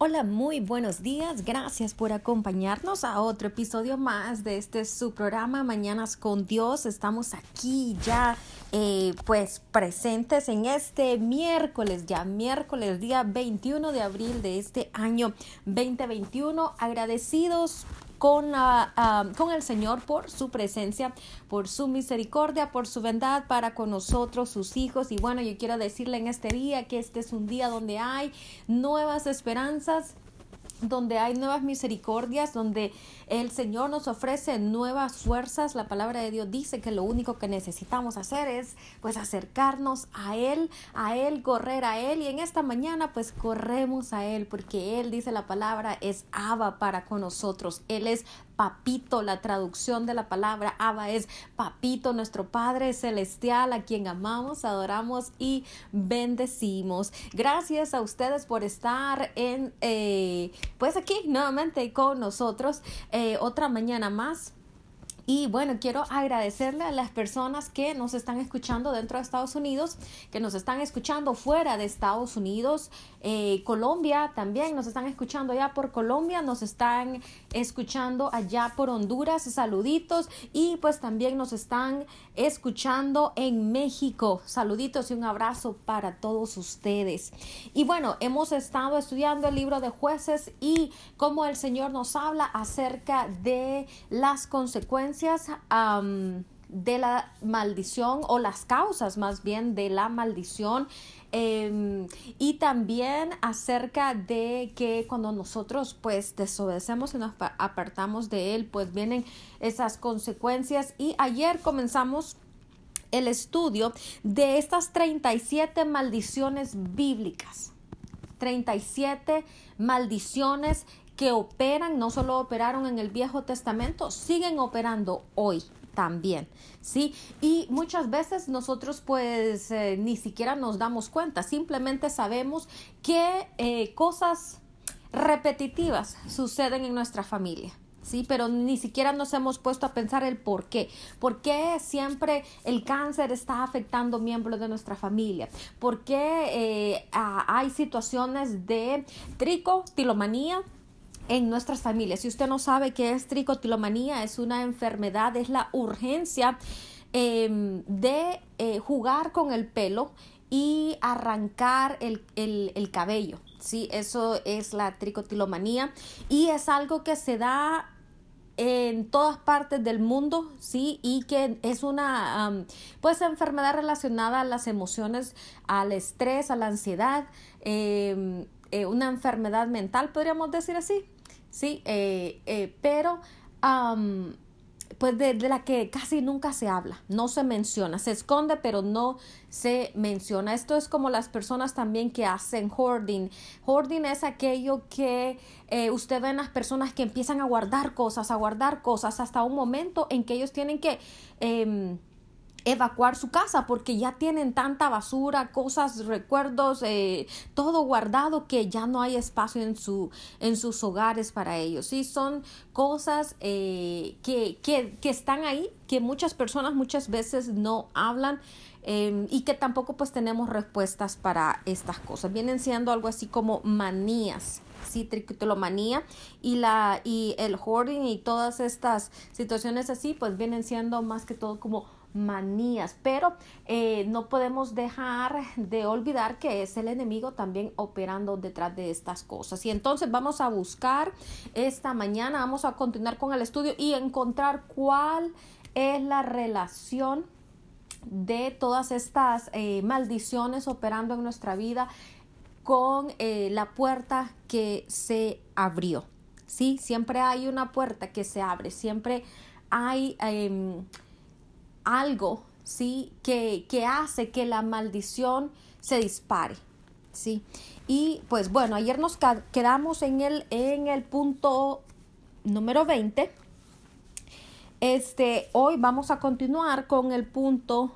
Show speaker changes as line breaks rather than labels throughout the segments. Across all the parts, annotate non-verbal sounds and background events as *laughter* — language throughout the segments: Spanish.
Hola, muy buenos días. Gracias por acompañarnos a otro episodio más de este su programa Mañanas con Dios. Estamos aquí ya eh, pues presentes en este miércoles, ya miércoles día 21 de abril de este año 2021. Agradecidos con, con el Señor por su presencia, por su misericordia, por su bondad para con nosotros, sus hijos. Y bueno, yo quiero decirle en este día que este es un día donde hay nuevas esperanzas donde hay nuevas misericordias, donde el Señor nos ofrece nuevas fuerzas. La palabra de Dios dice que lo único que necesitamos hacer es pues acercarnos a Él, a Él, correr a Él. Y en esta mañana pues corremos a Él porque Él dice la palabra es Abba para con nosotros. Él es papito, la traducción de la palabra Abba es papito, nuestro Padre celestial a quien amamos, adoramos y bendecimos. Gracias a ustedes por estar en, eh, pues aquí nuevamente con nosotros otra mañana más y bueno, quiero agradecerle a las personas que nos están escuchando dentro de Estados Unidos, que nos están escuchando fuera de Estados Unidos, eh, Colombia también, nos están escuchando allá por Colombia, nos están escuchando allá por Honduras, saluditos, y pues también nos están escuchando en México, saluditos y un abrazo para todos ustedes. Y bueno, hemos estado estudiando el libro de jueces y cómo el Señor nos habla acerca de las consecuencias de la maldición o las causas más bien de la maldición em, y también acerca de que cuando nosotros pues desobedecemos y nos apartamos de él pues vienen esas consecuencias. Y ayer comenzamos el estudio de estas 37 maldiciones bíblicas. 37 maldiciones que operan, no solo operaron en el Viejo Testamento, siguen operando hoy también, ¿sí? Y muchas veces nosotros pues eh, ni siquiera nos damos cuenta, simplemente sabemos que eh, cosas repetitivas suceden en nuestra familia. Sí, pero ni siquiera nos hemos puesto a pensar el por qué. ¿Por qué siempre el cáncer está afectando miembros de nuestra familia? ¿Por qué eh, hay situaciones de tricotilomanía? En nuestras familias. Si usted no sabe qué es tricotilomanía, es una enfermedad, es la urgencia em, de eh, jugar con el pelo y arrancar el, el, cabello. Sí, eso es la tricotilomanía y es algo que se da en todas partes del mundo, sí, y que es una pues enfermedad relacionada a las emociones, al estrés, a la ansiedad, em, eh, una enfermedad mental, podríamos decir así, ¿sí? Eh, eh, pero pues de, la que casi nunca se habla, no se menciona, se esconde pero no se menciona. Esto es como las personas también que hacen hoarding. Hoarding es aquello que eh, usted ve en las personas que empiezan a guardar cosas, a guardar cosas hasta un momento en que ellos tienen que... Evacuar su casa porque ya tienen tanta basura, cosas, recuerdos, eh, todo guardado que ya no hay espacio en, su, en sus hogares para ellos. Sí, son cosas eh, que, que, que, están ahí, que muchas personas muchas veces no hablan. Em, y que tampoco pues tenemos respuestas para estas cosas. Vienen siendo algo así como manías, sí, tricotilomanía y la y el hoarding y todas estas situaciones así pues vienen siendo más que todo como manías, pero eh, no podemos dejar de olvidar que es el enemigo también operando detrás de estas cosas. Y entonces vamos a buscar esta mañana, vamos a continuar con el estudio y encontrar cuál es la relación de todas estas eh, maldiciones operando en nuestra vida con eh, la puerta que se abrió. Sí, siempre hay una puerta que se abre, siempre hay em, algo, ¿sí? Que, que hace que la maldición se dispare, ¿sí? Y pues bueno, ayer nos quedamos en el, en el punto número 20. Este, hoy vamos a continuar con el punto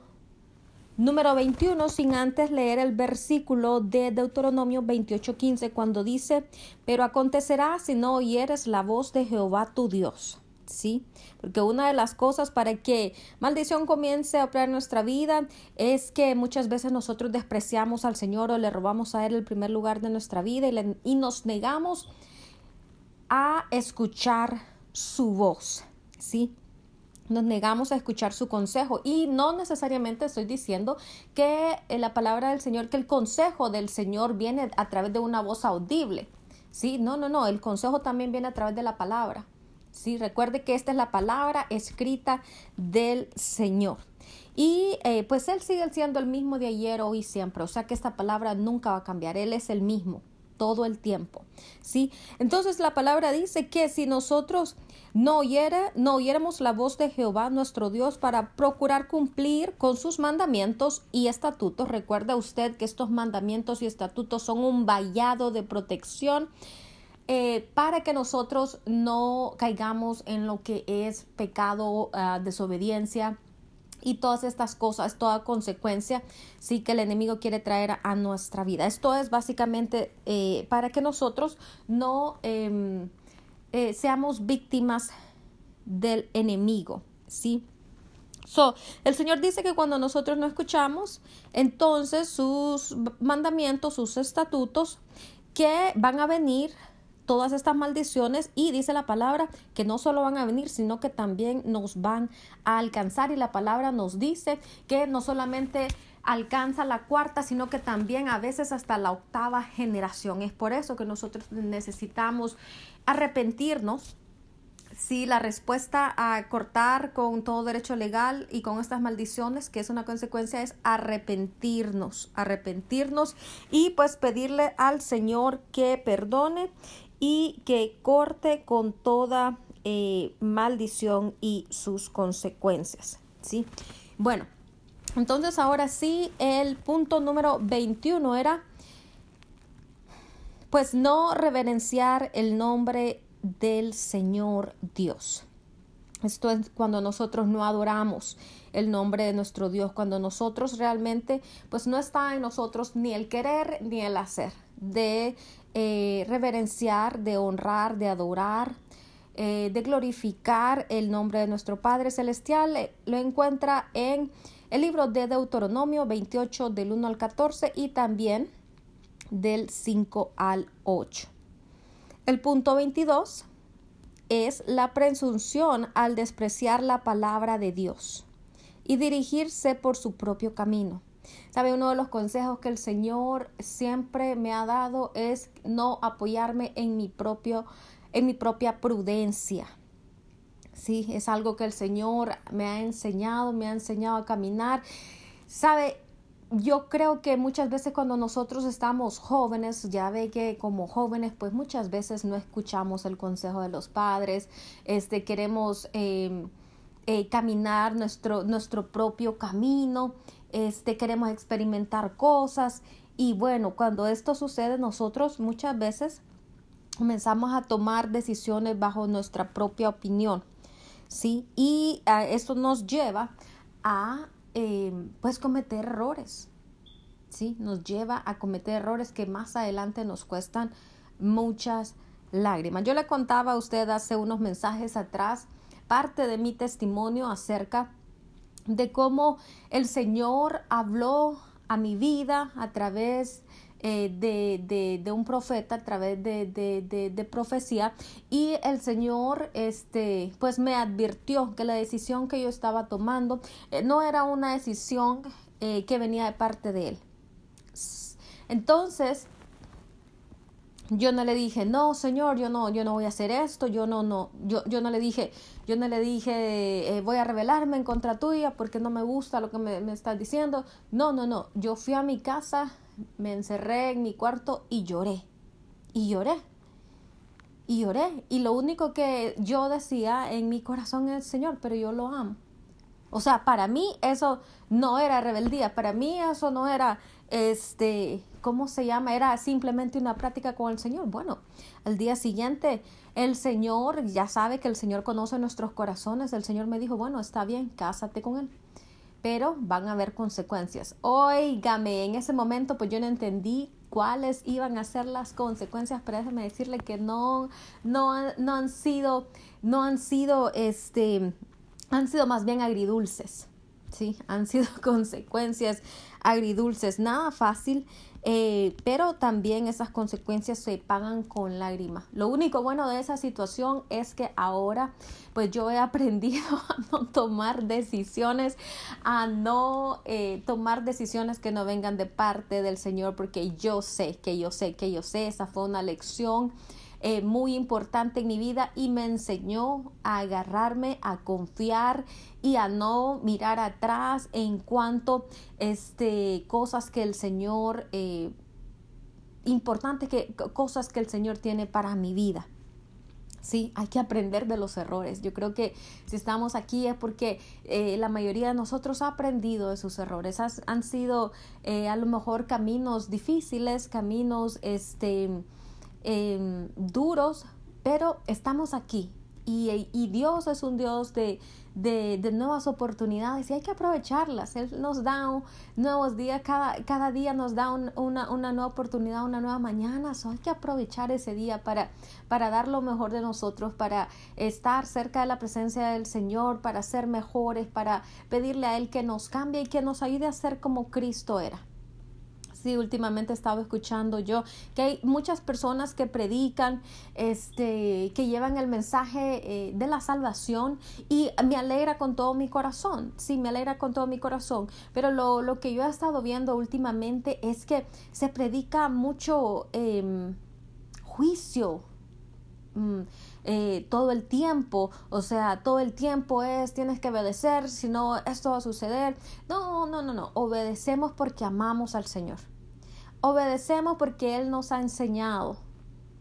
número 21 sin antes leer el versículo de Deuteronomio 28:15 cuando dice, pero acontecerá si no oyeres la voz de Jehová tu Dios ¿sí? Porque una de las cosas para que maldición comience a operar en nuestra vida es que muchas veces nosotros despreciamos al Señor o le robamos a Él el primer lugar de nuestra vida y, y nos negamos a escuchar su voz, ¿sí? Nos negamos a escuchar su consejo y no necesariamente estoy diciendo que la palabra del Señor, que el consejo del Señor viene a través de una voz audible. Sí, no, no, no, el consejo también viene a través de la palabra. Sí, recuerde que esta es la palabra escrita del Señor. Y eh, pues Él sigue siendo el mismo de ayer, hoy y siempre. O sea que esta palabra nunca va a cambiar. Él es el mismo todo el tiempo. ¿sí? Entonces la palabra dice que si nosotros no, oyera, no oyéramos la voz de Jehová nuestro Dios para procurar cumplir con sus mandamientos y estatutos, recuerda usted que estos mandamientos y estatutos son un vallado de protección. Eh, para que nosotros no caigamos en lo que es pecado, uh, desobediencia, y todas estas cosas, toda consecuencia, sí que el enemigo quiere traer a, nuestra vida. Esto es básicamente eh, para que nosotros no em, eh, seamos víctimas del enemigo, ¿sí? So, el Señor dice que cuando nosotros no escuchamos, entonces sus mandamientos, sus estatutos, que van a venir todas estas maldiciones y dice la palabra que no solo van a venir, sino que también nos van a alcanzar y la palabra nos dice que no solamente alcanza la cuarta, sino que también a veces hasta la octava generación. Es por eso que nosotros necesitamos arrepentirnos. Si la respuesta a cortar con todo derecho legal y con estas maldiciones, que es una consecuencia, es arrepentirnos, arrepentirnos y pues pedirle al Señor que perdone y que corte con toda eh, maldición y sus consecuencias. ¿sí? Bueno, entonces ahora sí, el punto número 21 era, pues no reverenciar el nombre del Señor Dios. Esto es cuando nosotros no adoramos el nombre de nuestro Dios, cuando nosotros realmente, pues no está en nosotros ni el querer ni el hacer de eh, reverenciar, de honrar, de adorar, eh, de glorificar el nombre de nuestro Padre Celestial. Eh, lo encuentra en el libro de Deuteronomio 28 del 1 al 14 y también del 5 al 8. El punto 22 es la presunción al despreciar la palabra de Dios y dirigirse por su propio camino. Sabe, uno de los consejos que el Señor siempre me ha dado es no apoyarme en mi propio en mi propia prudencia. Sí, es algo que el Señor me ha enseñado, me ha enseñado a caminar. Sabe, yo creo que muchas veces cuando nosotros estamos jóvenes, ya ve que como jóvenes, pues muchas veces no escuchamos el consejo de los padres, este, queremos eh, eh, caminar nuestro, nuestro propio camino este, queremos experimentar cosas y bueno, cuando esto sucede nosotros muchas veces comenzamos a tomar decisiones bajo nuestra propia opinión, ¿sí? Y uh, esto nos lleva a eh, pues cometer errores, ¿sí? Nos lleva a cometer errores que más adelante nos cuestan muchas lágrimas. Yo le contaba a usted hace unos mensajes atrás parte de mi testimonio acerca de cómo el Señor habló a mi vida a través eh, de, un profeta, a través de, profecía, y el Señor, este, pues me advirtió que la decisión que yo estaba tomando eh, no era una decisión eh, que venía de parte de Él. Entonces, yo no le dije, no, Señor, yo no, yo no voy a hacer esto, yo no, no, yo, yo no le dije, yo no le dije, eh, voy a rebelarme en contra tuya porque no me gusta lo que me, me estás diciendo. No, no, no, yo fui a mi casa, me encerré en mi cuarto y lloré, y lloré, y lloré. Y lo único que yo decía en mi corazón es, Señor, pero yo lo amo. O sea, para mí eso no era rebeldía, para mí eso no era, este, ¿cómo se llama? Era simplemente una práctica con el Señor. Bueno, al día siguiente el Señor ya sabe que el Señor conoce nuestros corazones. El Señor me dijo, bueno, está bien, cásate con Él. Pero van a haber consecuencias. Óigame, en ese momento pues yo no entendí cuáles iban a ser las consecuencias, pero déjeme decirle que no, no, no han sido, no han sido, este, han sido más bien agridulces. Sí, han sido *laughs* consecuencias agridulces, nada fácil, eh, pero también esas consecuencias se pagan con lágrimas. Lo único bueno de esa situación es que ahora pues yo he *laughs* aprendido a no tomar decisiones, a no eh, tomar decisiones que no vengan de parte del Señor, porque yo sé, que yo sé, que yo sé, esa fue una lección eh, muy importante en mi vida y me enseñó a agarrarme, a confiar y a no mirar atrás en cuanto este cosas que el Señor eh, importantes que cosas que el Señor tiene para mi vida. Sí, hay que aprender de los errores. Yo creo que si estamos aquí es porque eh, la mayoría de nosotros ha aprendido de sus errores. han sido a lo mejor caminos difíciles, caminos este, Em, duros, pero estamos aquí. Y, y, Dios es un Dios de, de, de, nuevas oportunidades y hay que aprovecharlas. Él nos da nuevos días, cada, cada día nos da una, una, nueva oportunidad, una nueva mañana. So hay que aprovechar ese día para, para dar lo mejor de nosotros, para estar cerca de la presencia del Señor, para ser mejores, para pedirle a Él que nos cambie y que nos ayude a ser como Cristo era sí, últimamente he estado escuchando yo que hay muchas personas que predican, este, que llevan el mensaje eh, de la salvación y me alegra con todo mi corazón, sí, me alegra con todo mi corazón, pero lo, lo que yo he estado viendo últimamente es que se predica mucho em, juicio. Mm, eh, todo el tiempo, o sea, todo el tiempo es tienes que obedecer, si no, esto va a suceder. No, no, no, no, obedecemos porque amamos al Señor. Obedecemos porque Él nos ha enseñado,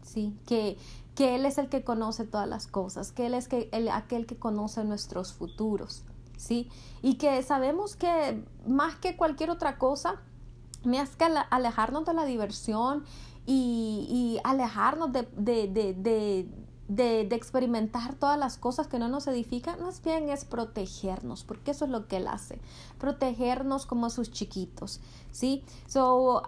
¿sí? Que, que Él es el que conoce todas las cosas, que Él es que, aquel que conoce nuestros futuros, ¿sí? Y que sabemos que más que cualquier otra cosa, más que alejarnos de la diversión y, y alejarnos de, de, de, de, experimentar todas las cosas que no nos edifican, más bien es protegernos, porque eso es lo que Él hace, protegernos como sus chiquitos, ¿sí? So,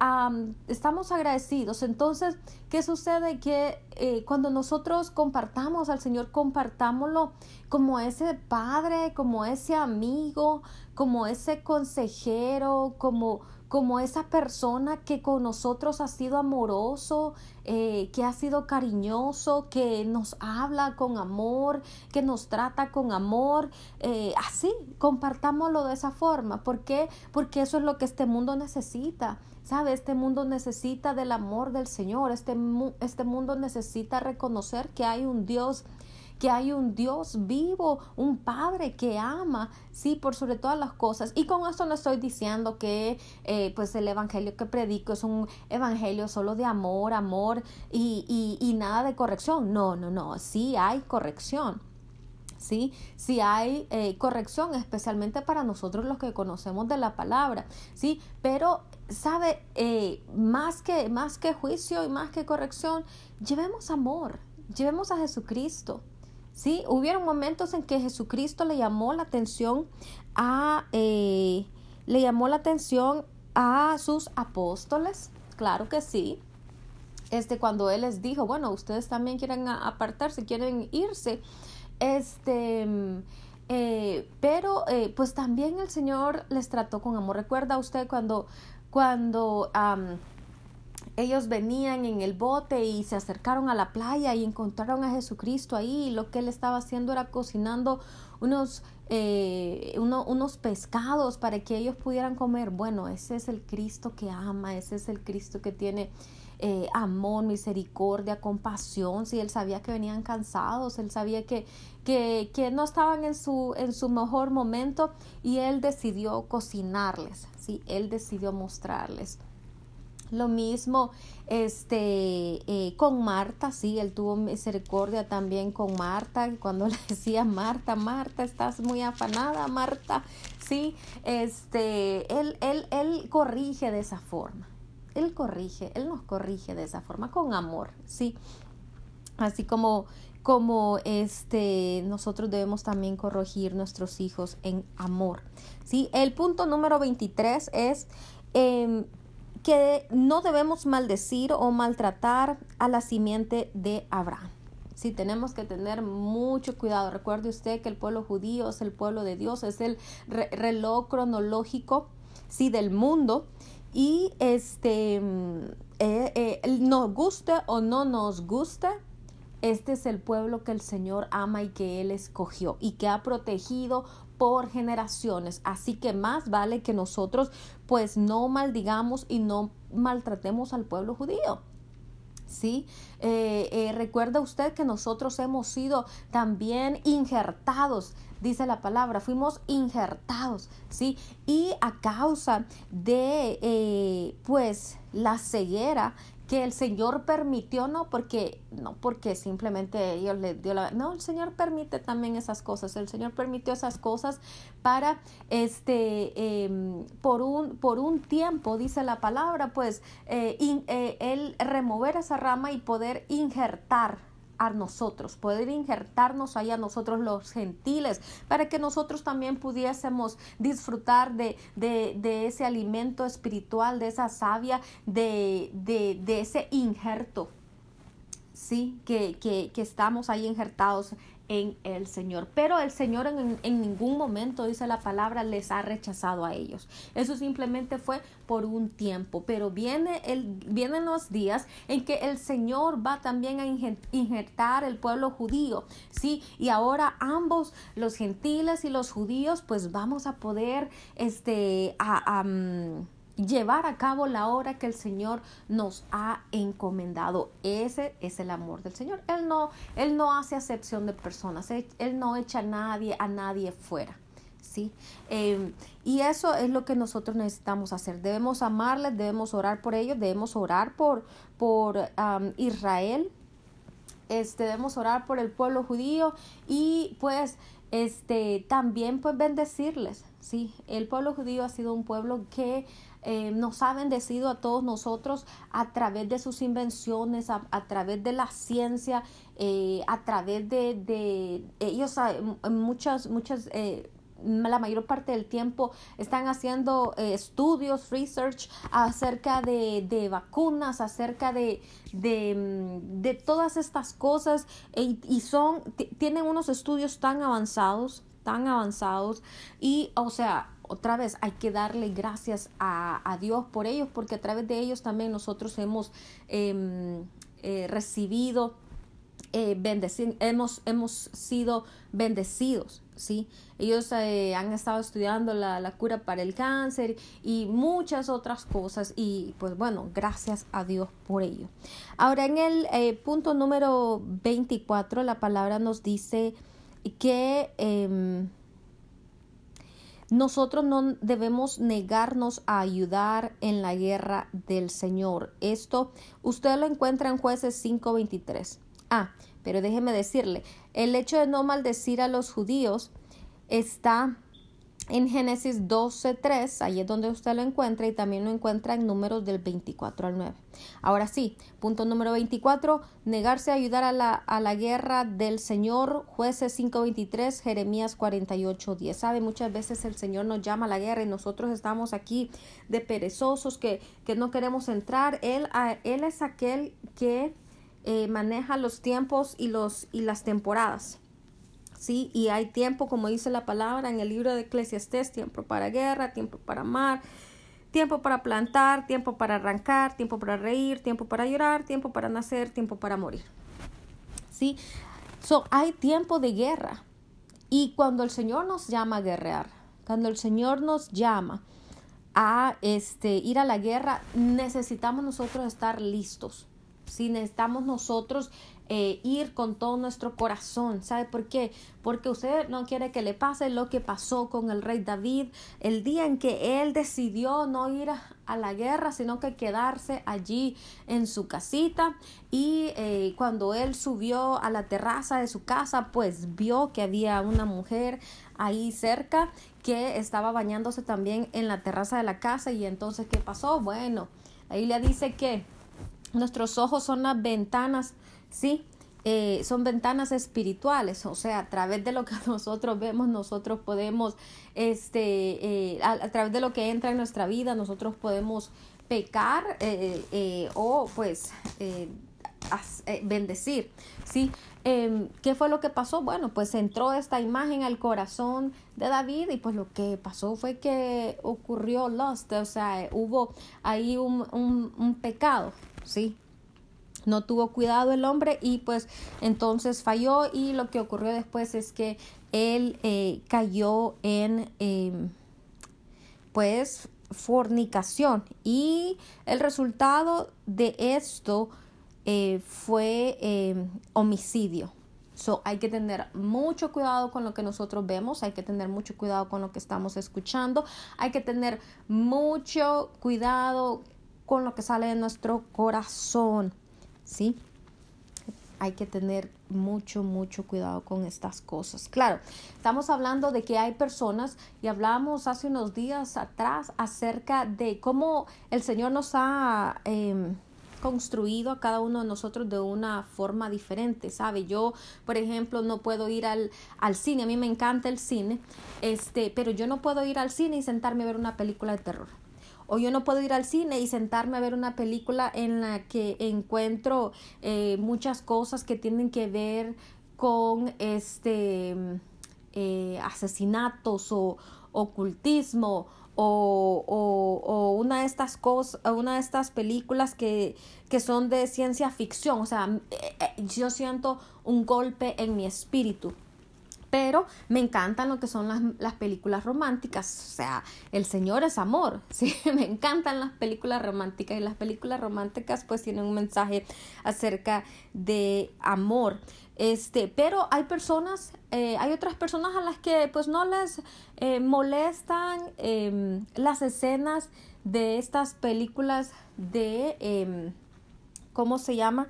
estamos agradecidos. Entonces, ¿qué sucede? Que eh, cuando nosotros compartamos al Señor, compartámoslo como ese padre, como ese amigo, como ese consejero, como como esa persona que con nosotros ha sido amoroso, eh, que ha sido cariñoso, que nos habla con amor, que nos trata con amor. Eh, así, compartámoslo de esa forma. ¿Por qué? Porque eso es lo que este mundo necesita. ¿Sabe? Este mundo necesita del amor del Señor. Este, este mundo necesita reconocer que hay un Dios que hay un Dios vivo, un Padre que ama, sí, por sobre todas las cosas. Y con esto no estoy diciendo que eh, pues el Evangelio que predico es un Evangelio solo de amor, amor y, y, nada de corrección. No, no, no, sí hay corrección. ¿sí? Si hay eh, corrección, especialmente para nosotros los que conocemos de la palabra, ¿sí? Pero, ¿sabe? Eh, más, que, más que juicio y más que corrección, llevemos amor, llevemos a Jesucristo, ¿sí? Hubieron momentos en que Jesucristo le llamó la atención a, eh, le llamó la atención a sus apóstoles, claro que sí. Este, cuando él les dijo, bueno, ustedes también quieren apartarse, quieren irse, este, eh, pero eh, pues también el Señor les trató con amor. Recuerda usted cuando, cuando ellos venían en el bote y se acercaron a la playa y encontraron a Jesucristo ahí y lo que él estaba haciendo era cocinando unos, eh, unos pescados para que ellos pudieran comer. Bueno, ese es el Cristo que ama, ese es el Cristo que tiene eh, amor, misericordia, compasión. Si él sabía que venían cansados, él sabía que, que, que no estaban en su, en su mejor momento y él decidió cocinarles, ¿sí? él decidió mostrarles. Lo mismo este, eh, con Marta, sí, él tuvo misericordia también con Marta, cuando *laughs* le decía Marta, Marta, estás muy afanada, Marta, sí, este, él, él, él corrige de esa forma, él corrige, él nos corrige de esa forma, con amor, sí, así como como este nosotros debemos también corregir nuestros hijos en amor. ¿sí? El punto número 23 es em, que no debemos maldecir o maltratar a la simiente de Abraham. Sí, tenemos que tener mucho cuidado. Recuerde usted que el pueblo judío es el pueblo de Dios, es el reloj cronológico, sí, del mundo. Y este, mm, eh, eh, nos guste o no nos guste, este es el pueblo que el Señor ama y que Él escogió y que ha protegido por generaciones. Así que más vale que nosotros pues no maldigamos y no maltratemos al pueblo judío. ¿sí? Eh, eh, recuerda usted que nosotros hemos sido también injertados, dice la palabra, fuimos injertados, ¿sí? Y a causa de, eh, pues, la ceguera que el Señor permitió, no porque, no porque simplemente ellos le dio la, no, el Señor permite también esas cosas, el Señor permitió esas cosas para, este, em, por, un, por un tiempo, dice la palabra, pues, eh, eh, el remover esa rama y poder injertar a nosotros, poder injertarnos ahí a nosotros los gentiles, para que nosotros también pudiésemos disfrutar de, de, ese alimento espiritual, de esa savia, de, de ese injerto, sí, que, que, que estamos ahí injertados en el Señor. Pero el Señor en, en, ningún momento, dice la palabra, les ha rechazado a ellos. Eso simplemente fue por un tiempo. Pero viene el, vienen los días en que el Señor va también a injertar el pueblo judío. Sí, y ahora ambos, los gentiles y los judíos, pues vamos a poder, este, a, llevar a cabo la obra que el Señor nos ha encomendado. Ese es el amor del Señor. Él no, él no hace acepción de personas, él, no echa a nadie, a nadie fuera. ¿sí? Em, y eso es lo que nosotros necesitamos hacer. Debemos amarles, debemos orar por ellos, debemos orar por, por Israel, este, debemos orar por el pueblo judío y pues este, también pues bendecirles. ¿sí? El pueblo judío ha sido un pueblo que eh, nos ha bendecido a todos nosotros a través de sus invenciones, a, través de la ciencia, eh, a través de, de ellos, muchas, muchas eh, la mayor parte del tiempo están haciendo estudios, research acerca de, de vacunas, acerca de, de, mm, de, todas estas cosas y son, tienen unos estudios tan avanzados, tan avanzados y, o sea, otra vez hay que darle gracias a, Dios por ellos, porque a través de ellos también nosotros hemos em, eh, recibido, eh, hemos, hemos sido bendecidos, ¿sí? Ellos eh, han estado estudiando la, la, cura para el cáncer y muchas otras cosas y pues bueno, gracias a Dios por ello. Ahora en el punto número 24 la palabra nos dice que em, nosotros no debemos negarnos a ayudar en la guerra del Señor. Esto usted lo encuentra en jueces 5:23. Ah, pero déjeme decirle, el hecho de no maldecir a los judíos está en Génesis 12.3, ahí es donde usted lo encuentra y también lo encuentra en números del 24 al 9. Ahora sí, punto número 24, negarse a ayudar a la, a la guerra del Señor, jueces 5.23, Jeremías 48.10. Sabe, muchas veces el Señor nos llama a la guerra y nosotros estamos aquí de perezosos que, que no queremos entrar. Él, él es aquel que eh, maneja los tiempos y, los, y las temporadas. ¿Sí? Y hay tiempo, como dice la palabra en el libro de Eclesiastés, tiempo para guerra, tiempo para amar, tiempo para plantar, tiempo para arrancar, tiempo para reír, tiempo para llorar, tiempo para nacer, tiempo para morir. ¿Sí? So, hay tiempo de guerra. Y cuando el Señor nos llama a guerrear, cuando el Señor nos llama a este, ir a la guerra, necesitamos nosotros estar listos. Si necesitamos nosotros eh, ir con todo nuestro corazón. ¿Sabe por qué? Porque usted no quiere que le pase lo que pasó con el rey David el día en que él decidió no ir a, la guerra, sino que quedarse allí en su casita. Y eh, cuando él subió a la terraza de su casa, pues vio que había una mujer ahí cerca que estaba bañándose también en la terraza de la casa. Y entonces, ¿qué pasó? Bueno, ahí le dice que nuestros ojos son las ventanas ¿sí? Eh, son ventanas espirituales, o sea, a través de lo que *laughs* nosotros vemos, nosotros podemos, este, eh, a, través de lo que entra en nuestra vida, nosotros podemos pecar o pues bendecir, ¿sí? Em, ¿Qué fue lo que pasó? Bueno, pues entró esta imagen al corazón de David y pues lo que pasó fue que ocurrió lust, o sea, hubo ahí un, un, pecado, ¿sí? No tuvo cuidado el hombre y pues entonces falló y lo que ocurrió después es que él eh, cayó en em, pues fornicación y el resultado de esto eh, fue eh, homicidio. So, hay que tener mucho cuidado con lo que nosotros vemos, hay que tener mucho cuidado con lo que estamos escuchando, hay que tener mucho cuidado con lo que sale de nuestro corazón, ¿sí? Hay que tener mucho, mucho cuidado con estas cosas. Claro, estamos hablando de que hay personas y hablamos hace unos días atrás acerca de cómo el Señor nos ha... Em, construido a cada uno de nosotros de una forma diferente, ¿sabe? Yo, por ejemplo, no puedo ir al, al cine, a mí me encanta el cine, este, pero yo no puedo ir al cine y sentarme a ver una película de terror. O yo no puedo ir al cine y sentarme a ver una película en la que encuentro eh, muchas cosas que tienen que ver con este eh, asesinatos o ocultismo o, o, o, una de estas cosas, una de estas películas que, que son de ciencia ficción. O sea, eh, eh, yo siento un golpe en mi espíritu. Pero me encantan lo que son las, las, películas románticas. O sea, el Señor es amor. *laughs* Sí, me encantan las películas románticas. Y las películas románticas pues tienen un mensaje acerca de amor. Este, pero hay personas, eh, hay otras personas a las que pues no les eh, molestan em, las escenas de estas películas de, em, ¿cómo se llama?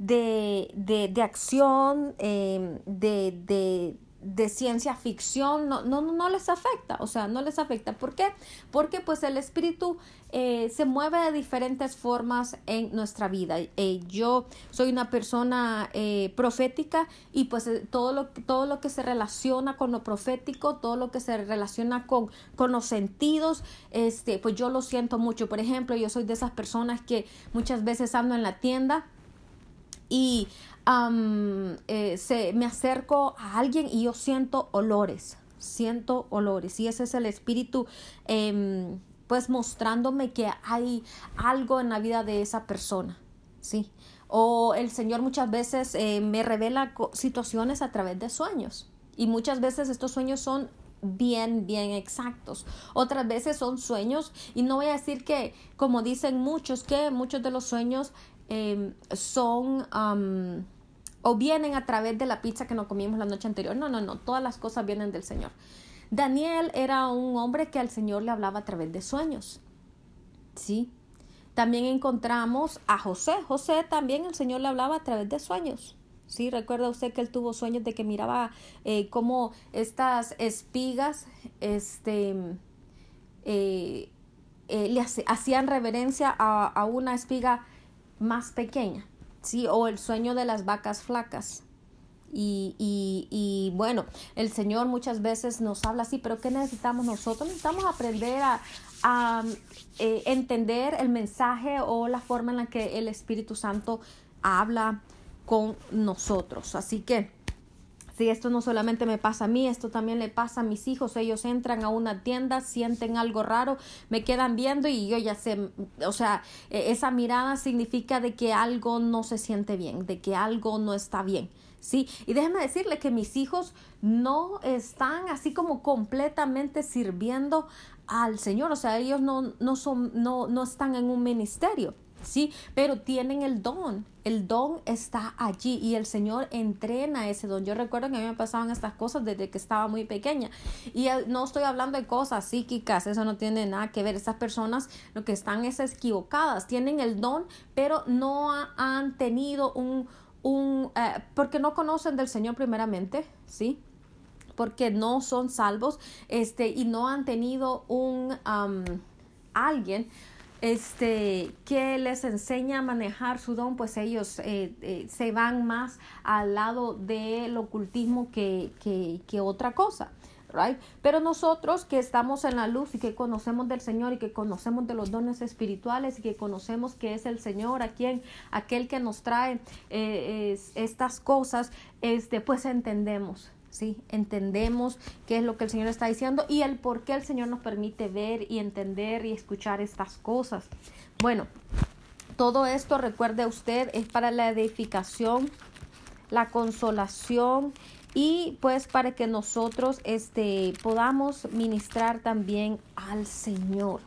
De, de, de acción, em, de, de, de ciencia ficción no, no, no les afecta, o sea, no les afecta. ¿Por qué? Porque pues el espíritu eh, se mueve de diferentes formas en nuestra vida. Eh, yo soy una persona eh, profética y pues todo, lo, todo lo que se relaciona con lo profético, todo lo que se relaciona con, con los sentidos, este, pues yo lo siento mucho. Por ejemplo, yo soy de esas personas que muchas veces ando en la tienda y eh, se, me acerco a alguien y yo siento olores, siento olores y ese es el espíritu em, pues mostrándome que hay algo en la vida de esa persona, ¿sí? O el Señor muchas veces eh, me revela situaciones a través de sueños y muchas veces estos sueños son bien, bien exactos. Otras veces son sueños y no voy a decir que, como dicen muchos, que muchos de los sueños em, son o vienen a través de la pizza que nos comimos la noche anterior. No, no, no, todas las cosas vienen del Señor. Daniel era un hombre que al Señor le hablaba a través de sueños. ¿Sí? También encontramos a José. José también el Señor le hablaba a través de sueños. Sí, recuerda usted que él tuvo sueños de que miraba eh, cómo estas espigas este, eh, eh, le hacían reverencia a, a una espiga más pequeña. Sí, o el sueño de las vacas flacas. Y, y, y, bueno, el Señor muchas veces nos habla así, pero ¿qué necesitamos nosotros? Necesitamos aprender a, a eh, entender el mensaje o la forma en la que el Espíritu Santo habla con nosotros. Así que si esto no solamente me pasa a mí, esto también le pasa a mis hijos. Ellos entran a una tienda, sienten algo raro, me quedan viendo y yo ya sé, o sea, e, esa mirada significa de que algo no se siente bien, de que algo no está bien. Sí, y déjenme decirle que mis hijos no están así como completamente sirviendo al Señor, o sea, ellos no, no, son, no, no están en un ministerio. ¿Sí? Pero tienen el don, el don está allí y el Señor entrena ese don. Yo recuerdo que a mí me pasaban estas cosas desde que estaba muy pequeña y eh, no estoy hablando de cosas psíquicas, eso no tiene nada que ver. Esas personas lo que están es equivocadas, tienen el don, pero no han tenido un, un eh, porque no conocen del Señor primeramente, ¿sí? porque no son salvos este y no han tenido un alguien este, que les enseña a manejar su don, pues ellos eh, eh, se van más al lado del ocultismo que, que, que otra cosa. right? Pero nosotros que estamos en la luz y que conocemos del Señor y que conocemos de los dones espirituales y que conocemos que es el Señor a quien, aquel que nos trae eh, estas cosas, este, pues entendemos, ¿sí? Entendemos qué es lo que el Señor está diciendo y el por qué el Señor nos permite ver y entender y escuchar estas cosas. Bueno, todo esto, recuerde usted, es para la edificación, la consolación y pues para que nosotros este, podamos ministrar también al Señor,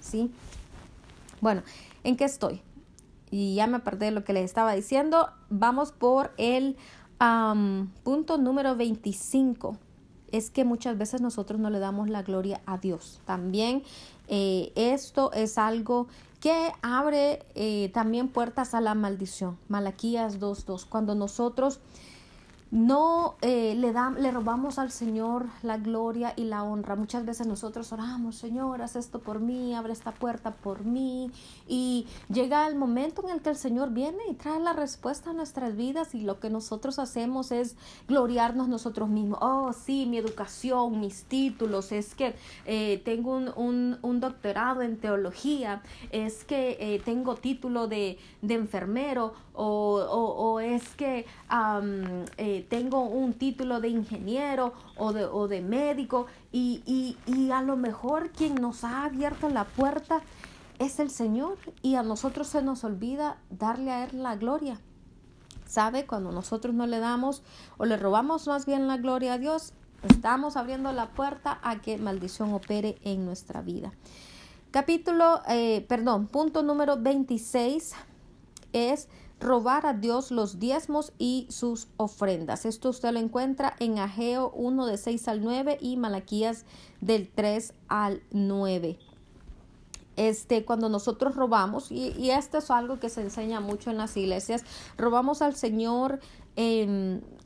¿sí? Bueno, ¿en qué estoy? Y ya me perdí de lo que les estaba diciendo. Vamos por el punto número 25 es que muchas veces nosotros no le damos la gloria a Dios. También eh, esto es algo que abre eh, también puertas a la maldición. Malaquías 2.2. Cuando nosotros no eh, le, le robamos al Señor la gloria y la honra. Muchas veces nosotros oramos, Señor, haz esto por mí, abre esta puerta por mí. Y llega el momento en el que el Señor viene y trae la respuesta a nuestras vidas y lo que nosotros hacemos es gloriarnos nosotros mismos. Oh, sí, mi educación, mis títulos, es que eh, tengo un, un, doctorado en teología, es que eh, tengo título de, de enfermero o, o, es que tengo un título de ingeniero o de, o de médico y, y, y a lo mejor quien nos ha abierto la puerta es el Señor y a nosotros se nos olvida darle a Él la gloria. ¿Sabe? Cuando nosotros no le damos o le robamos más bien la gloria a Dios, estamos abriendo la puerta a que maldición opere en nuestra vida. Capítulo, eh, perdón, punto número 26 es robar a Dios los diezmos y sus ofrendas. Esto usted lo encuentra en Ageo 1 de 6 al 9 y Malaquías del 3 al 9. Este, cuando nosotros robamos, y, esto es algo que se enseña mucho en las iglesias, robamos al Señor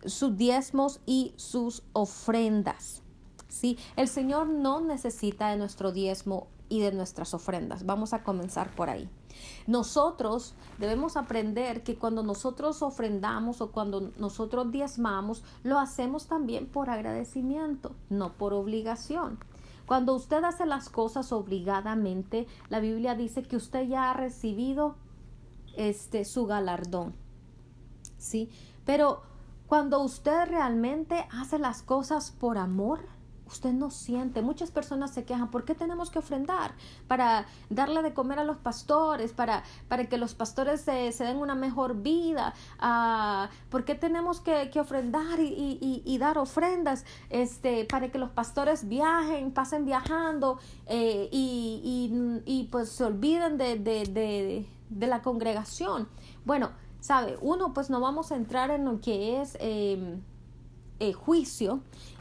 sus diezmos y sus ofrendas. ¿sí? El Señor no necesita de nuestro diezmo y de nuestras ofrendas. Vamos a comenzar por ahí. Nosotros debemos aprender que cuando nosotros ofrendamos o cuando nosotros diezmamos, lo hacemos también por agradecimiento, no por obligación. Cuando usted hace las cosas obligadamente, la Biblia dice que usted ya ha recibido este su galardón. ¿Sí? Pero cuando usted realmente hace las cosas por amor, usted no siente. Muchas personas se quejan, ¿por qué tenemos que ofrendar? Para darle de comer a los pastores, para, para que los pastores se, den una mejor vida. Uh, ¿Por qué tenemos que, ofrendar y, dar ofrendas este, para que los pastores viajen, pasen viajando eh, y, pues se olviden de, de, la congregación? Bueno, sabe, uno pues no vamos a entrar en lo que es... Em, eh, juicio.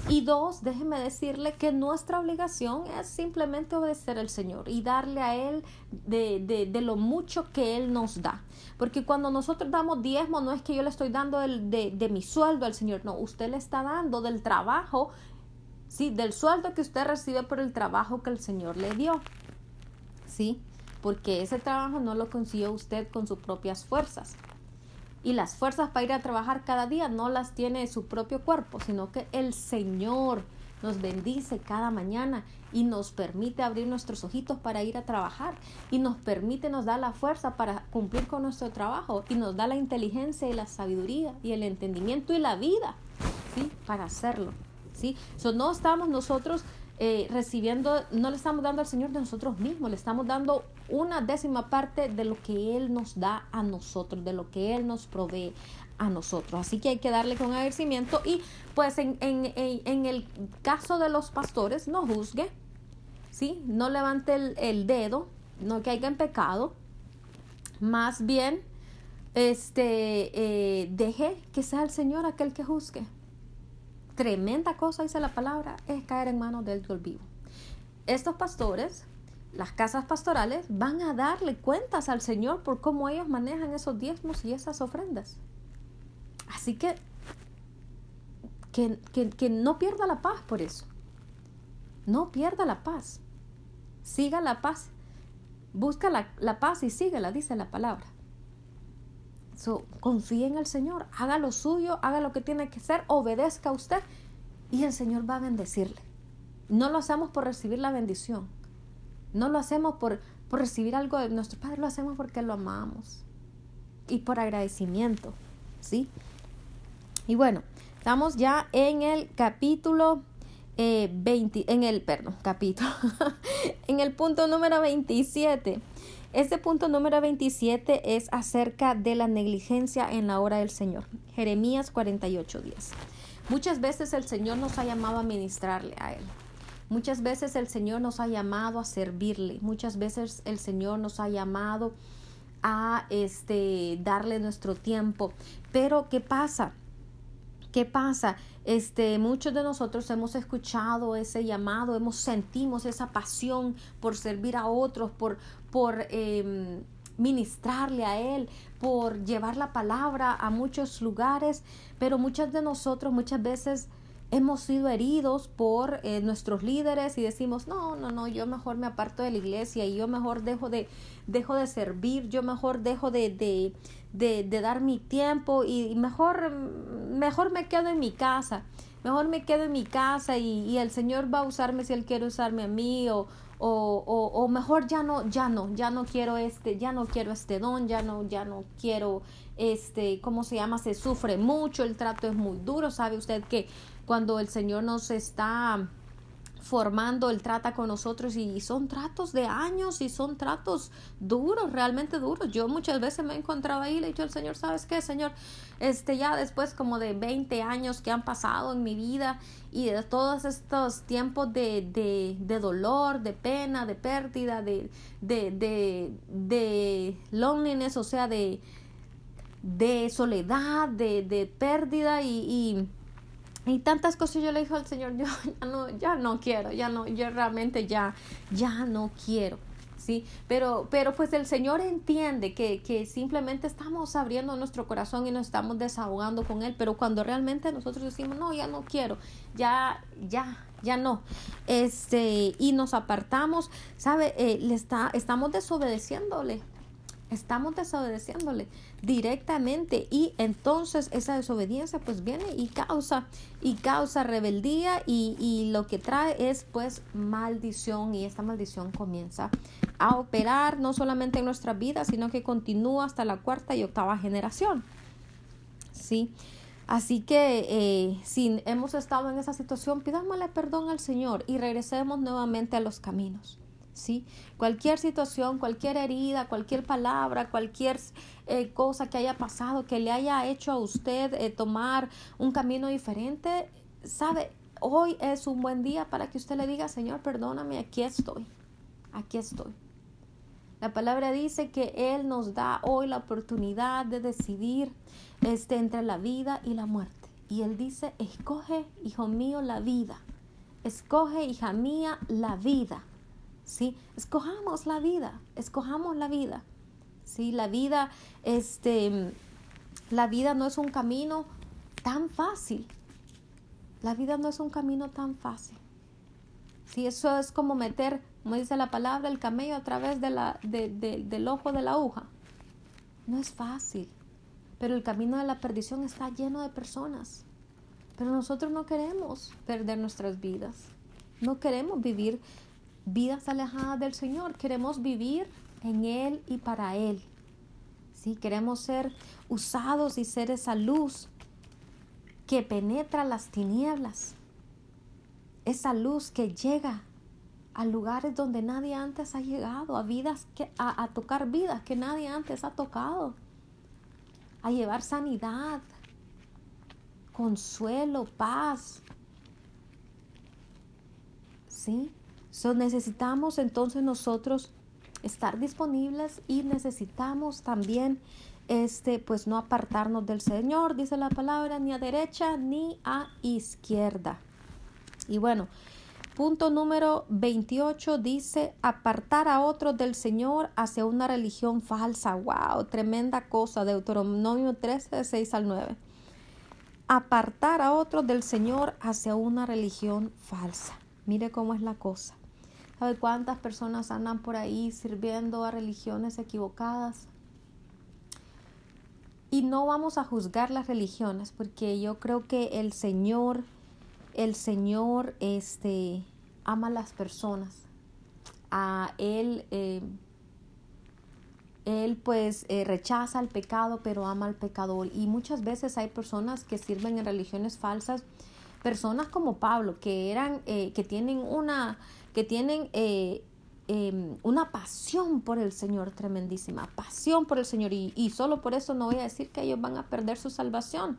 Y dos, déjeme decirle que nuestra obligación es simplemente obedecer al Señor y darle a Él de, de, lo mucho que Él nos da. Porque cuando nosotros damos diezmo, no es que yo le estoy dando el, de, de mi sueldo al Señor, no, usted le está dando del trabajo, sí, del sueldo que usted recibe por el trabajo que el Señor le dio. ¿Sí? Porque ese trabajo no lo consiguió usted con sus propias fuerzas y las fuerzas para ir a trabajar cada día no las tiene su propio cuerpo, sino que el Señor nos bendice cada mañana y nos permite abrir nuestros ojitos para ir a trabajar y nos permite, nos da la fuerza para cumplir con nuestro trabajo y nos da la inteligencia y la sabiduría y el entendimiento y la vida, ¿sí? Para hacerlo, ¿sí? So, no estamos nosotros eh, recibiendo, no le estamos dando al Señor de nosotros mismos, le estamos dando una décima parte de lo que Él nos da a nosotros, de lo que Él nos provee a nosotros. Así que hay que darle con agradecimiento y pues en, en, en, el caso de los pastores, no juzgue, ¿sí? No levante el, el dedo, no caiga en pecado, más bien este, eh, deje que sea el Señor aquel que juzgue tremenda cosa, dice la palabra, es caer en manos del Dios vivo. Estos pastores, las casas pastorales, van a darle cuentas al Señor por cómo ellos manejan esos diezmos y esas ofrendas. Así que que, que, no pierda la paz por eso. No pierda la paz. Siga la paz. Busca la, la paz y síguela, dice la palabra. So, confíe en el Señor, haga lo suyo, haga lo que tiene que hacer, obedezca a usted y el Señor va a bendecirle. no lo hacemos por recibir la bendición. No lo hacemos por, por recibir algo de nuestro Padre, lo hacemos porque lo amamos. Y por agradecimiento, ¿sí? Y bueno, estamos ya en el capítulo 20, eh, en el, perdón, capítulo, *laughs* en el punto número 27. Este punto número 27 es acerca de la negligencia en la hora del Señor. Jeremías 48 días. Muchas veces el Señor nos ha llamado a ministrarle a Él. Muchas veces el Señor nos ha llamado a servirle. Muchas veces el Señor nos ha llamado a este darle nuestro tiempo. Pero ¿qué pasa? ¿Qué pasa? Este, muchos de nosotros hemos escuchado ese llamado, hemos sentimos esa pasión por servir a otros, por, por em, ministrarle a Él, por llevar la palabra a muchos lugares, pero muchas de nosotros muchas veces hemos sido heridos por eh, nuestros líderes y decimos, no, no, no, yo mejor me aparto de la iglesia y yo mejor dejo de, dejo de servir, yo mejor dejo de, de, de, de dar mi tiempo y mejor, mejor me quedo en mi casa, mejor me quedo en mi casa y, y el Señor va a usarme si Él quiere usarme a mí o, o, o, o, mejor ya no, ya no, ya no quiero este, ya no quiero este don, ya no, ya no quiero este, ¿cómo se llama? Se sufre mucho, el trato es muy duro, sabe usted que cuando el Señor nos está formando, Él trata con nosotros y son tratos de años y son tratos duros, realmente duros. Yo muchas veces me he encontrado ahí y le he dicho al Señor, ¿sabes qué, Señor? Este, ya después como de 20 años que han pasado en mi vida y de todos estos tiempos de, de, de dolor, de pena, de pérdida, de, de, de, de loneliness, o sea, de, de soledad, de, de pérdida y y tantas cosas yo le dije al Señor, *laughs* yo ya no, ya no quiero, ya no, yo realmente ya, ya no quiero. Sí, pero, pero pues el Señor entiende que, que simplemente estamos abriendo nuestro corazón y nos estamos desahogando con Él, pero cuando realmente nosotros decimos, no, ya no quiero, ya, ya, ya no, este, y nos apartamos, ¿sabe? Eh, le está, estamos desobedeciéndole, estamos desobedeciéndole directamente y entonces esa desobediencia pues viene y causa y causa rebeldía y, y, lo que trae es pues maldición y esta maldición comienza a operar no solamente en nuestra vida sino que continúa hasta la cuarta y octava generación sí Así que eh, si hemos estado en esa situación, pidámosle perdón al Señor y regresemos nuevamente a los caminos. ¿Sí? Cualquier situación, cualquier herida, cualquier palabra, cualquier eh, cosa que haya pasado, que le haya hecho a usted eh, tomar un camino diferente, sabe, hoy es un buen día para que usted le diga, Señor, perdóname, aquí estoy, aquí estoy. La palabra dice que Él nos da hoy la oportunidad de decidir este, entre la vida y la muerte. Y Él dice, escoge, hijo mío, la vida. Escoge, hija mía, la vida. ¿Sí? Escojamos la vida, escojamos la vida, ¿sí? La vida, este, la vida no es un camino tan fácil. La vida no es un camino tan fácil. Sí, eso es como meter, como dice la palabra, el camello a través de la, del ojo de la aguja. No es fácil, pero el camino de la perdición está lleno de personas. Pero nosotros no queremos perder nuestras vidas. No queremos vivir vidas alejadas del Señor. Queremos vivir en Él y para Él. ¿Sí? Queremos ser usados y ser esa luz que penetra las tinieblas. Esa luz que llega a lugares donde nadie antes ha llegado, a vidas que, a, tocar vidas que nadie antes ha tocado, a llevar sanidad, consuelo, paz. ¿Sí? Necesitamos entonces nosotros estar disponibles y necesitamos también este pues no apartarnos del Señor, dice la palabra, ni a derecha ni a izquierda. Y bueno, punto número 28 dice apartar a otros del Señor hacia una religión falsa. Wow, tremenda cosa, Deuteronomio 13, 6 al 9. Apartar a otros del Señor hacia una religión falsa. Mire cómo es la cosa. ¿Sabe cuántas personas andan por ahí sirviendo a religiones equivocadas? Y no vamos a juzgar las religiones porque yo creo que el Señor, el Señor, este, ama a las personas. A él, eh, él pues eh, rechaza el pecado, pero ama al pecador. Y muchas veces hay personas que sirven en religiones falsas, personas como Pablo, que eran, eh, que tienen una, que tienen em, una pasión por el Señor tremendísima, pasión por el Señor. Y, y solo por eso no voy a decir que ellos van a perder su salvación.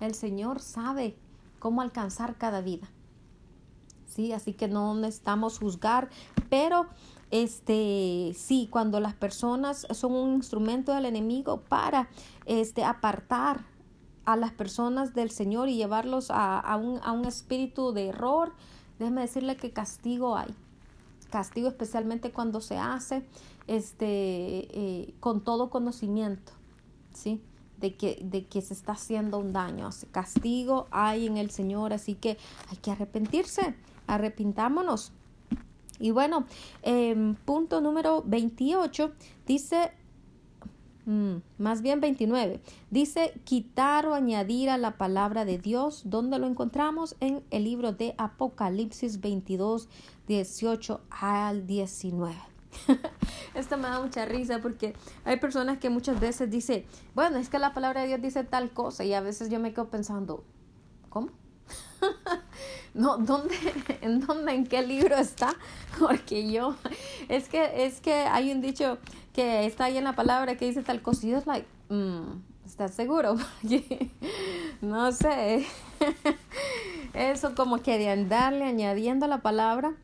El Señor sabe cómo alcanzar cada vida. Sí, así que no necesitamos juzgar, pero este sí, cuando las personas son un instrumento del enemigo para este apartar a las personas del Señor y llevarlos a, un, a un espíritu de error, déjeme decirle que castigo hay. Castigo especialmente cuando se hace este, eh, con todo conocimiento. ¿sí? de que, de que se está haciendo un daño. Castigo hay en el Señor, así que hay que arrepentirse, arrepintámonos. Y bueno, em, punto número 28 dice, mm, más bien 29, dice quitar o añadir a la palabra de Dios, donde lo encontramos en el libro de Apocalipsis 22, 18 al 19. *laughs* Esto me da mucha risa porque hay personas que muchas veces dicen, bueno, es que la palabra de Dios dice tal cosa y a veces yo me quedo pensando, ¿cómo? *laughs* no, ¿dónde, *laughs* en dónde, en qué libro está? *laughs* Porque yo, es que, es que hay un dicho que está ahí en la palabra que dice tal cosa y es like, mm, ¿estás seguro? *laughs* no sé, eso como que de andarle añadiendo la palabra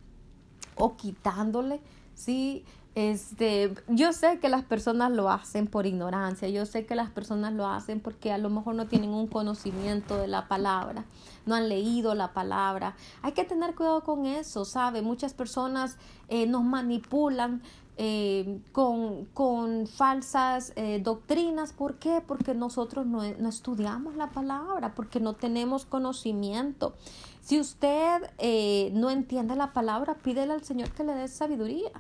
o quitándole Sí, este, yo sé que las personas lo hacen por ignorancia, yo sé que las personas lo hacen porque a lo mejor no tienen un conocimiento de la palabra, no han leído la palabra. Hay que tener cuidado con eso, ¿sabe? Muchas personas eh, nos manipulan eh, con, con, falsas eh, doctrinas. ¿Por qué? Porque nosotros no, no, estudiamos la palabra, porque no tenemos conocimiento. Si usted no entiende la palabra, pídele al Señor que le dé sabiduría.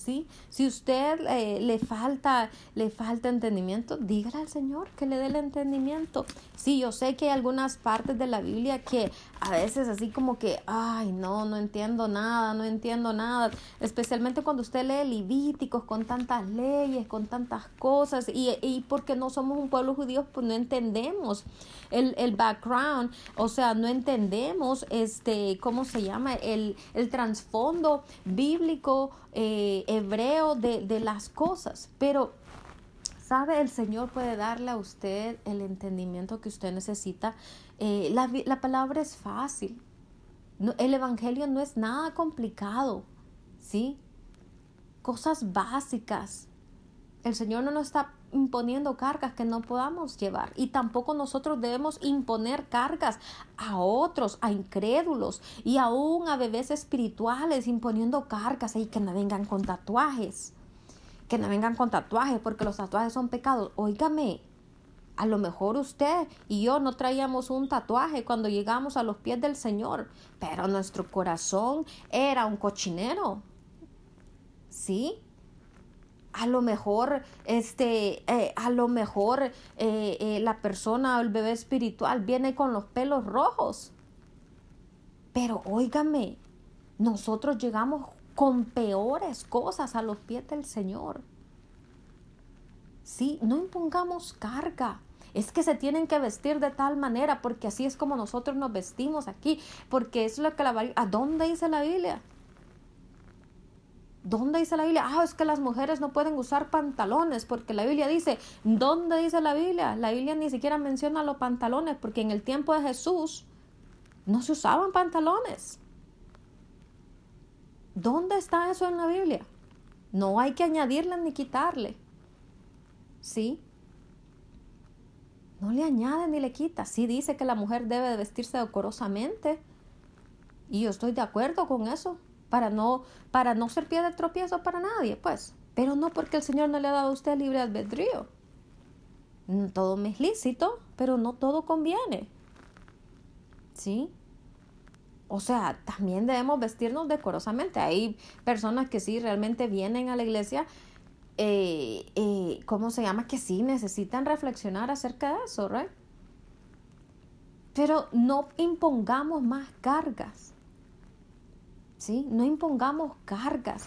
¿Sí? Si usted eh, le falta le falta entendimiento, dígale al Señor que le dé el entendimiento. Sí, yo sé que hay algunas partes de la Biblia que a veces así como que, ay, no, no entiendo nada, no entiendo nada, especialmente cuando usted lee Levíticos con tantas leyes, con tantas cosas y, y porque no somos un pueblo judío, pues no entendemos el, el background, o sea, no entendemos este, ¿cómo se llama? El, el trasfondo bíblico eh, hebreo de, de las cosas, pero sabe, el Señor puede darle a usted el entendimiento que usted necesita. Eh, la, la, palabra es fácil. el Evangelio no es nada complicado, ¿sí? Cosas básicas. El Señor no nos está imponiendo cargas que no podamos llevar y tampoco nosotros debemos imponer cargas a otros, a incrédulos y aún a bebés espirituales imponiendo cargas y que no vengan con tatuajes, que no vengan con tatuajes porque los tatuajes son pecados. Óigame, a lo mejor usted y yo no traíamos un tatuaje cuando llegamos a los pies del Señor, pero nuestro corazón era un cochinero. ¿Sí? a lo mejor este eh, a lo mejor eh, eh, la persona o el bebé espiritual viene con los pelos rojos pero óigame nosotros llegamos con peores cosas a los pies del Señor sí no impongamos carga es que se tienen que vestir de tal manera porque así es como nosotros nos vestimos aquí porque es lo que la ¿a dónde dice la Biblia? ¿Dónde dice la Biblia? Ah, es que las mujeres no pueden usar pantalones porque la Biblia dice, ¿dónde dice la Biblia? La Biblia ni siquiera menciona los pantalones porque en el tiempo de Jesús no se usaban pantalones. ¿Dónde está eso en la Biblia? No hay que añadirle ni quitarle. ¿Sí? No le añade ni le quita. Sí dice que la mujer debe vestirse decorosamente. Y yo estoy de acuerdo con eso para no, para no ser pie de tropiezo para nadie, pues. Pero no porque el Señor no le ha dado a usted libre albedrío. Mm, todo me es lícito, pero no todo conviene. ¿Sí? O sea, también debemos vestirnos decorosamente. Hay personas que sí realmente vienen a la iglesia, eh, eh, ¿cómo se llama? Que sí necesitan reflexionar acerca de eso, ¿right? Pero no impongamos más cargas ¿Sí? No impongamos cargas.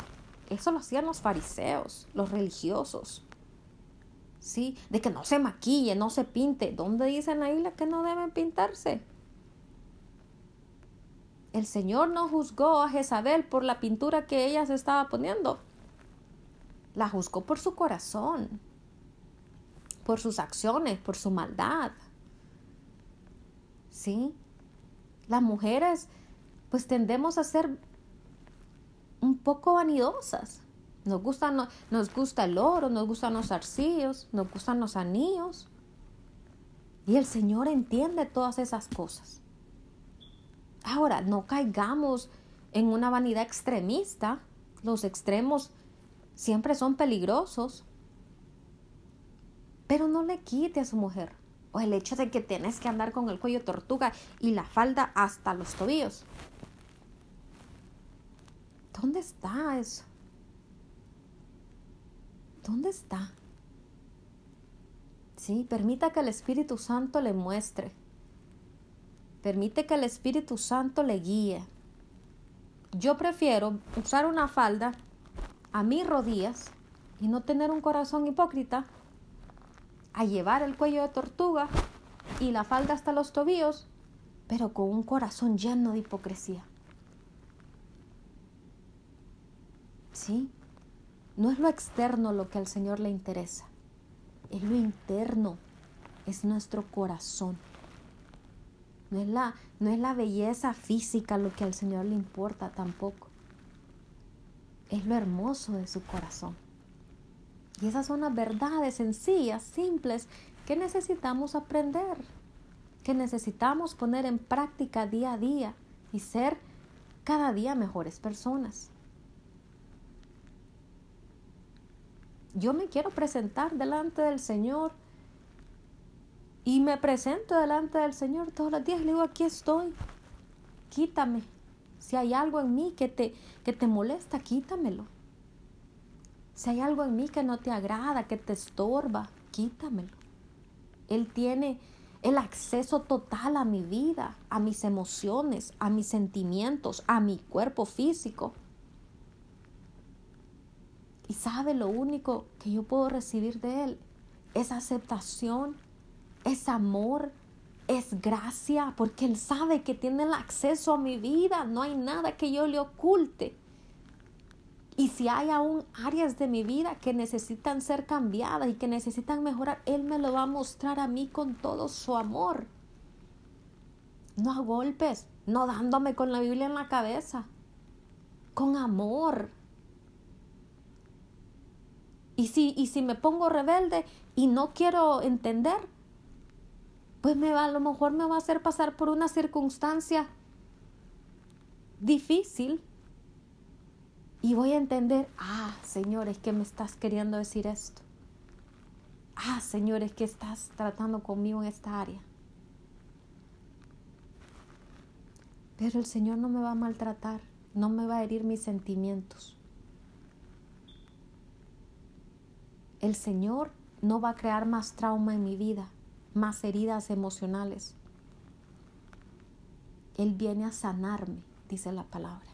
Eso lo hacían los fariseos, los religiosos. ¿Sí? De que no se maquille, no se pinte. ¿Dónde dice en la isla que no deben pintarse? El Señor no juzgó a Jezabel por la pintura que ella se estaba poniendo. La juzgó por su corazón, por sus acciones, por su maldad. ¿Sí? Las mujeres pues tendemos a ser un poco vanidosas. Nos gusta, nos gusta el oro, nos gustan los arcillos, nos gustan los anillos. Y el Señor entiende todas esas cosas. Ahora, no caigamos en una vanidad extremista. Los extremos siempre son peligrosos. Pero no le quite a su mujer. O el hecho de que tienes que andar con el cuello tortuga y la falda hasta los tobillos. ¿Dónde está eso? ¿Dónde está? Sí, permita que el Espíritu Santo le muestre. Permite que el Espíritu Santo le guíe. Yo prefiero usar una falda a mis rodillas y no tener un corazón hipócrita a llevar el cuello de tortuga y la falda hasta los tobillos, pero con un corazón lleno de hipocresía. ¿Sí? No es lo externo lo que al Señor le interesa, es lo interno, es nuestro corazón. No es, la, no es la belleza física lo que al Señor le importa tampoco. Es lo hermoso de su corazón. Y esas son las verdades sencillas, simples, que necesitamos aprender, que necesitamos poner en práctica día a día y ser cada día mejores personas. yo me quiero presentar delante del Señor y me presento delante del Señor todos los días le digo, aquí estoy, quítame. Si hay algo en mí que te, que te molesta, quítamelo. Si hay algo en mí que no te agrada, que te estorba, quítamelo. Él tiene el acceso total a mi vida, a mis emociones, a mis sentimientos, a mi cuerpo físico. Y sabe lo único que yo puedo recibir de Él es aceptación, es amor, es gracia, porque Él sabe que tiene el acceso a mi vida, no hay nada que yo le oculte. Y si hay aún áreas de mi vida que necesitan ser cambiadas y que necesitan mejorar, Él me lo va a mostrar a mí con todo su amor. No a golpes, no dándome con la Biblia en la cabeza, con amor, y si, y si me pongo rebelde y no quiero entender, pues me va, a lo mejor me va a hacer pasar por una circunstancia difícil. Y voy a entender, ah, Señor, es que me estás queriendo decir esto. Ah, Señor, es que estás tratando conmigo en esta área. Pero el Señor no me va a maltratar, no me va a herir mis sentimientos. El Señor no va a crear más trauma en mi vida, más heridas emocionales. Él viene a sanarme, dice la palabra.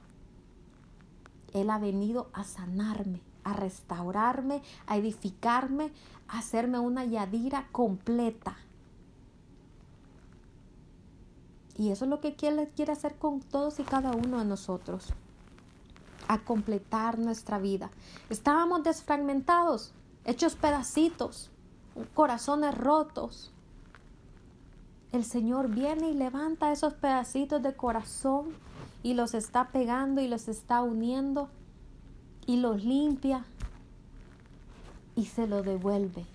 Él ha venido a sanarme, a restaurarme, a edificarme, a hacerme una yadira completa. Y eso es lo que quiere, quiere hacer con todos y cada uno de nosotros. A completar nuestra vida. Estábamos desfragmentados hechos pedacitos, corazones rotos. El Señor viene y levanta esos pedacitos de corazón y los está pegando y los está uniendo y los limpia y se lo devuelve.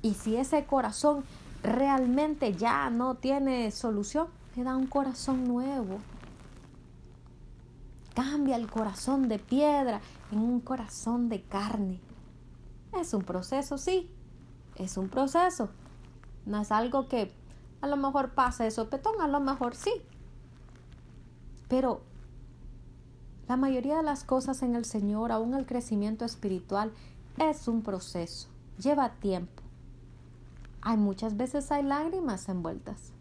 Y si ese corazón realmente ya no tiene solución, le da un corazón nuevo. Cambia el corazón de piedra en un corazón de carne. Es un proceso, sí, es un proceso. No es algo que a lo mejor pasa de sopetón, a lo mejor sí. Pero la mayoría de las cosas en el Señor, aún el crecimiento espiritual, es un proceso, lleva tiempo. Hay muchas veces hay lágrimas envueltas.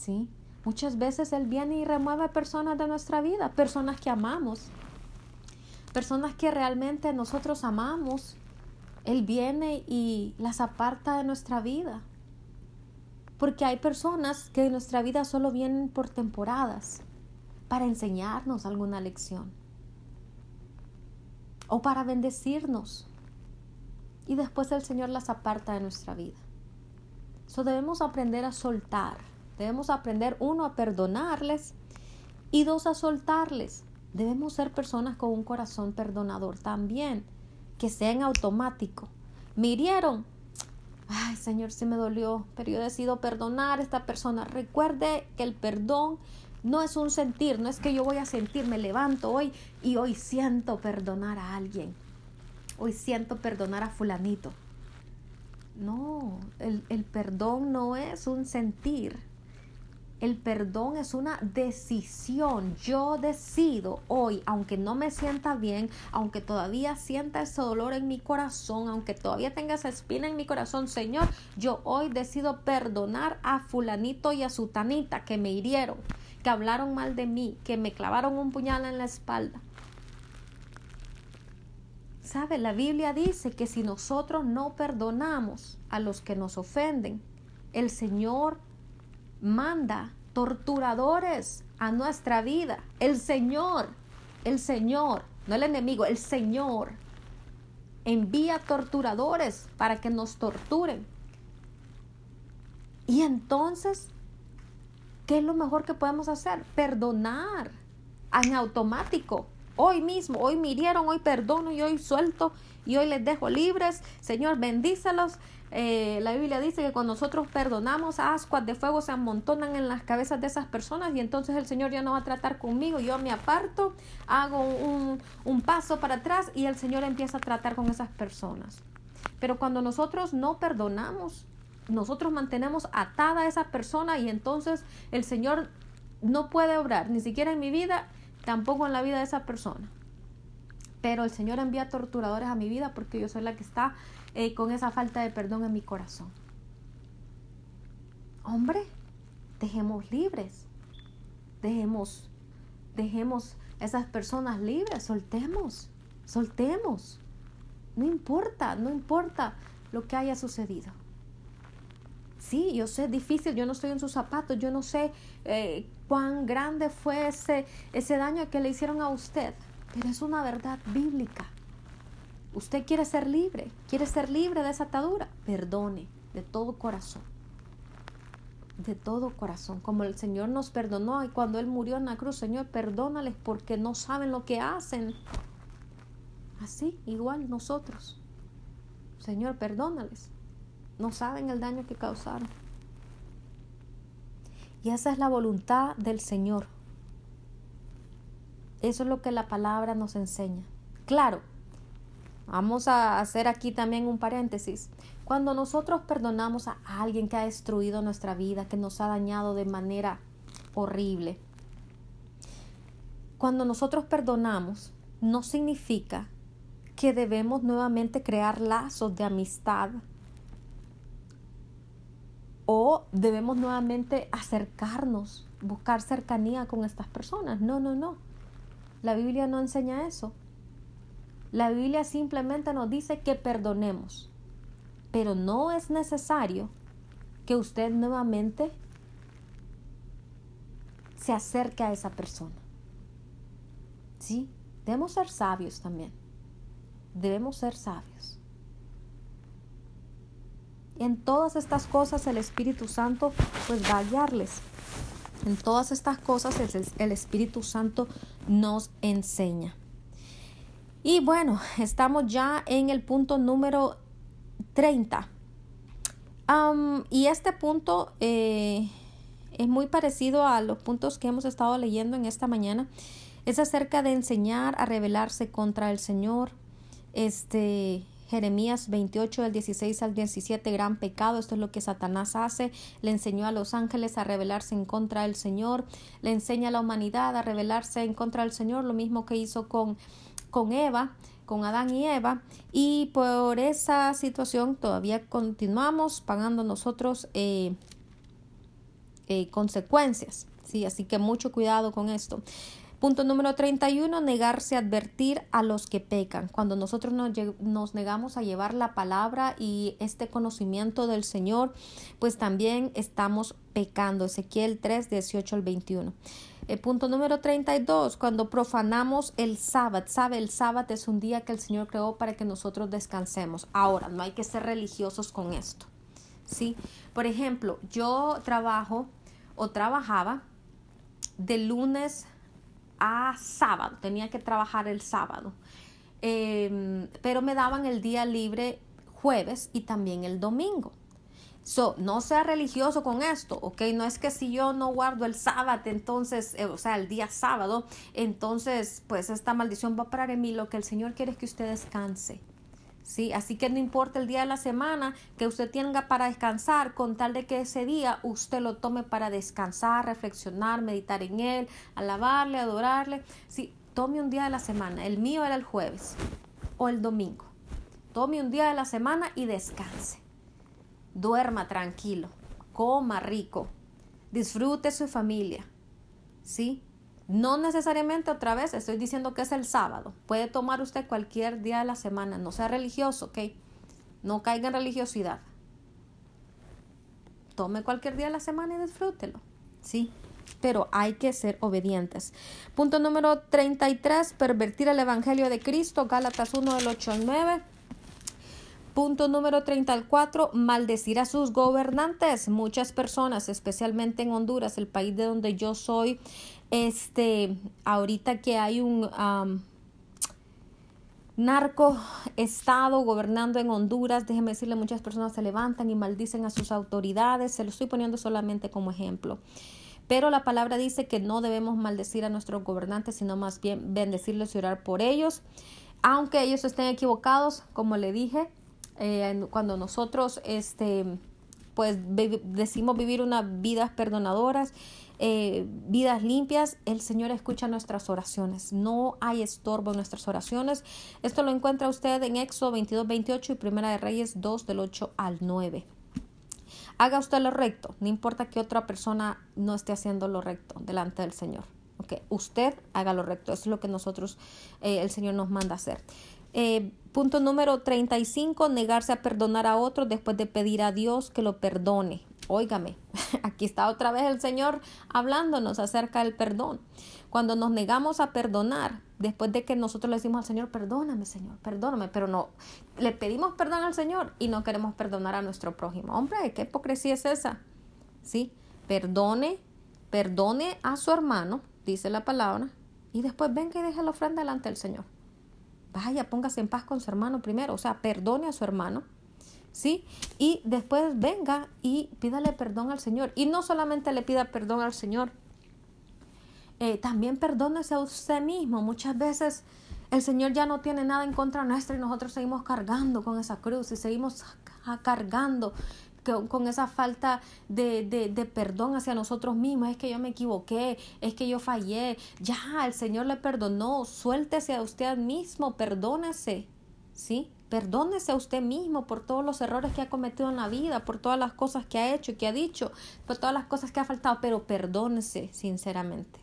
¿sí? Muchas veces Él viene y remueve personas de nuestra vida, personas que amamos, personas que realmente nosotros amamos. Él viene y las aparta de nuestra vida. Porque hay personas que en nuestra vida solo vienen por temporadas para enseñarnos alguna lección o para bendecirnos. Y después el Señor las aparta de nuestra vida. So debemos aprender a soltar. Debemos aprender, uno, a perdonarles y dos, a soltarles. Debemos ser personas con un corazón perdonador también, que sea en automático. Me hirieron. Ay, Señor, sí me dolió, pero yo decido perdonar a esta persona. Recuerde que el perdón no es un sentir, no es que yo voy a sentir, me levanto hoy y hoy siento perdonar a alguien. Hoy siento perdonar a fulanito. No, el, el perdón no es un sentir. El perdón es una decisión. Yo decido hoy, aunque no me sienta bien, aunque todavía sienta ese dolor en mi corazón, aunque todavía tenga esa espina en mi corazón, Señor, yo hoy decido perdonar a fulanito y a sutanita que me hirieron que hablaron mal de mí, que me clavaron un puñal en la espalda. ¿Sabe? La Biblia dice que si nosotros no perdonamos a los que nos ofenden, el Señor manda torturadores a nuestra vida. El Señor, el Señor, no el enemigo, el Señor envía torturadores para que nos torturen. Y entonces ¿Qué es lo mejor que podemos hacer? Perdonar en automático. Hoy mismo, hoy me hirieron, hoy perdono y hoy suelto y hoy les dejo libres. Señor, bendícelos. Eh, la Biblia dice que cuando nosotros perdonamos, ascuas de fuego se amontonan en las cabezas de esas personas y entonces el Señor ya no va a tratar conmigo. Yo me aparto, hago un, un paso para atrás y el Señor empieza a tratar con esas personas. Pero cuando nosotros no perdonamos, nosotros mantenemos atada a esa persona y entonces el Señor no puede obrar, ni siquiera en mi vida, tampoco en la vida de esa persona. Pero el Señor envía torturadores a mi vida porque yo soy la que está eh, con esa falta de perdón en mi corazón. Hombre, dejemos libres. Dejemos, dejemos esas personas libres, soltemos, soltemos. No importa, no importa lo que haya sucedido. Sí, yo sé, difícil, yo no estoy en sus zapatos, yo no sé eh, cuán grande fue ese, ese daño que le hicieron a usted, pero es una verdad bíblica. Usted quiere ser libre, quiere ser libre de esa atadura, perdone de todo corazón. De todo corazón, como el Señor nos perdonó y cuando Él murió en la cruz, Señor, perdónales porque no saben lo que hacen. Así, igual nosotros. Señor, perdónales. No saben el daño que causaron. Y esa es la voluntad del Señor. Eso es lo que la palabra nos enseña. Claro, vamos a hacer aquí también un paréntesis. Cuando nosotros perdonamos a alguien que ha destruido nuestra vida, que nos ha dañado de manera horrible, cuando nosotros perdonamos, no significa que debemos nuevamente crear lazos de amistad o debemos nuevamente acercarnos, buscar cercanía con estas personas. No, no, no. La Biblia no enseña eso. La Biblia simplemente nos dice que perdonemos, pero no es necesario que usted nuevamente se acerque a esa persona. Sí, debemos ser sabios también. Debemos ser sabios. En todas estas cosas el Espíritu Santo pues va a guiarles. En todas estas cosas el, Espíritu Santo nos enseña. Y bueno, estamos ya en el punto número 30. y este punto eh, es muy parecido a los puntos que hemos estado leyendo en esta mañana. Es acerca de enseñar a rebelarse contra el Señor. Este, Jeremías 28 del 16 al 17, gran pecado, esto es lo que Satanás hace, le enseñó a los ángeles a rebelarse en contra del Señor, le enseña a la humanidad a rebelarse en contra del Señor, lo mismo que hizo con, con Eva, con Adán y Eva, y por esa situación todavía continuamos pagando nosotros eh, eh, consecuencias. ¿sí? Así que mucho cuidado con esto. Punto número 31, negarse a advertir a los que pecan. Cuando nosotros nos, negamos a llevar la palabra y este conocimiento del Señor, pues también estamos pecando. Ezequiel 3, 18 al 21. El punto número 32, cuando profanamos el sábado. Sabe, el sábado es un día que el Señor creó para que nosotros descansemos. Ahora, no hay que ser religiosos con esto. ¿sí? Por ejemplo, yo trabajo o trabajaba de lunes a sábado, tenía que trabajar el sábado, em, pero me daban el día libre jueves y también el domingo. So, no sea religioso con esto, ¿ok? No es que si yo no guardo el sábado, entonces, eh, o sea, el día sábado, entonces, pues esta maldición va a parar en mí. Lo que el Señor quiere es que usted descanse. ¿sí? Así que no importa el día de la semana que usted tenga para descansar, con tal de que ese día usted lo tome para descansar, reflexionar, meditar en él, alabarle, adorarle. Sí, tome un día de la semana. El mío era el jueves o el domingo. Tome un día de la semana y descanse. Duerma tranquilo, coma rico, disfrute su familia, ¿sí? No necesariamente otra vez estoy diciendo que es el sábado. Puede tomar usted cualquier día de la semana. No sea religioso, ¿ok? No caiga en religiosidad. Tome cualquier día de la semana y disfrútelo. Sí, pero hay que ser obedientes. Punto número 33, pervertir el Evangelio de Cristo, Gálatas 1 del 8 al 9. Punto número 34, maldecir a sus gobernantes. Muchas personas, especialmente en Honduras, el país de donde yo soy, este, ahorita que hay un narco estado gobernando en Honduras, déjeme decirle, muchas personas se levantan y maldicen a sus autoridades, se lo estoy poniendo solamente como ejemplo. Pero la palabra dice que no debemos maldecir a nuestros gobernantes, sino más bien bendecirlos y orar por ellos. Aunque ellos estén equivocados, como le dije, eh, cuando nosotros este, pues decimos vivir unas vidas perdonadoras eh, vidas limpias, el Señor escucha nuestras oraciones. No hay estorbo en nuestras oraciones. Esto lo encuentra usted en Éxodo 22, 28 y Primera de Reyes 2 del 8 al 9. Haga usted lo recto, no importa que otra persona no esté haciendo lo recto delante del Señor. Okay. Usted haga lo recto, eso es lo que nosotros, eh, el Señor nos manda hacer. Eh, punto número 35, negarse a perdonar a otro después de pedir a Dios que lo perdone. Óigame, *laughs* aquí está otra vez el Señor hablándonos acerca del perdón. Cuando nos negamos a perdonar, después de que nosotros le decimos al Señor, perdóname, Señor, perdóname, pero no, le pedimos perdón al Señor y no queremos perdonar a nuestro prójimo. Hombre, ¿qué hipocresía es esa? ¿Sí? Perdone, perdone a su hermano, dice la palabra, y después venga y deje la ofrenda delante del Señor. Vaya, póngase en paz con su hermano primero, o sea, perdone a su hermano ¿sí? Y después venga y pídale perdón al Señor. Y no solamente le pida perdón al Señor, eh, también perdónese a usted mismo. Muchas veces el Señor ya no tiene nada en contra nuestra y nosotros seguimos cargando con esa cruz y seguimos cargando con, esa falta de, de, perdón hacia nosotros mismos. Es que yo me equivoqué, es que yo fallé. Ya, el Señor le perdonó. Suéltese a usted mismo, perdónese. ¿Sí? Perdónese a usted mismo por todos los errores que ha cometido en la vida, por todas las cosas que ha hecho y que ha dicho, por todas las cosas que ha faltado, pero perdónese sinceramente.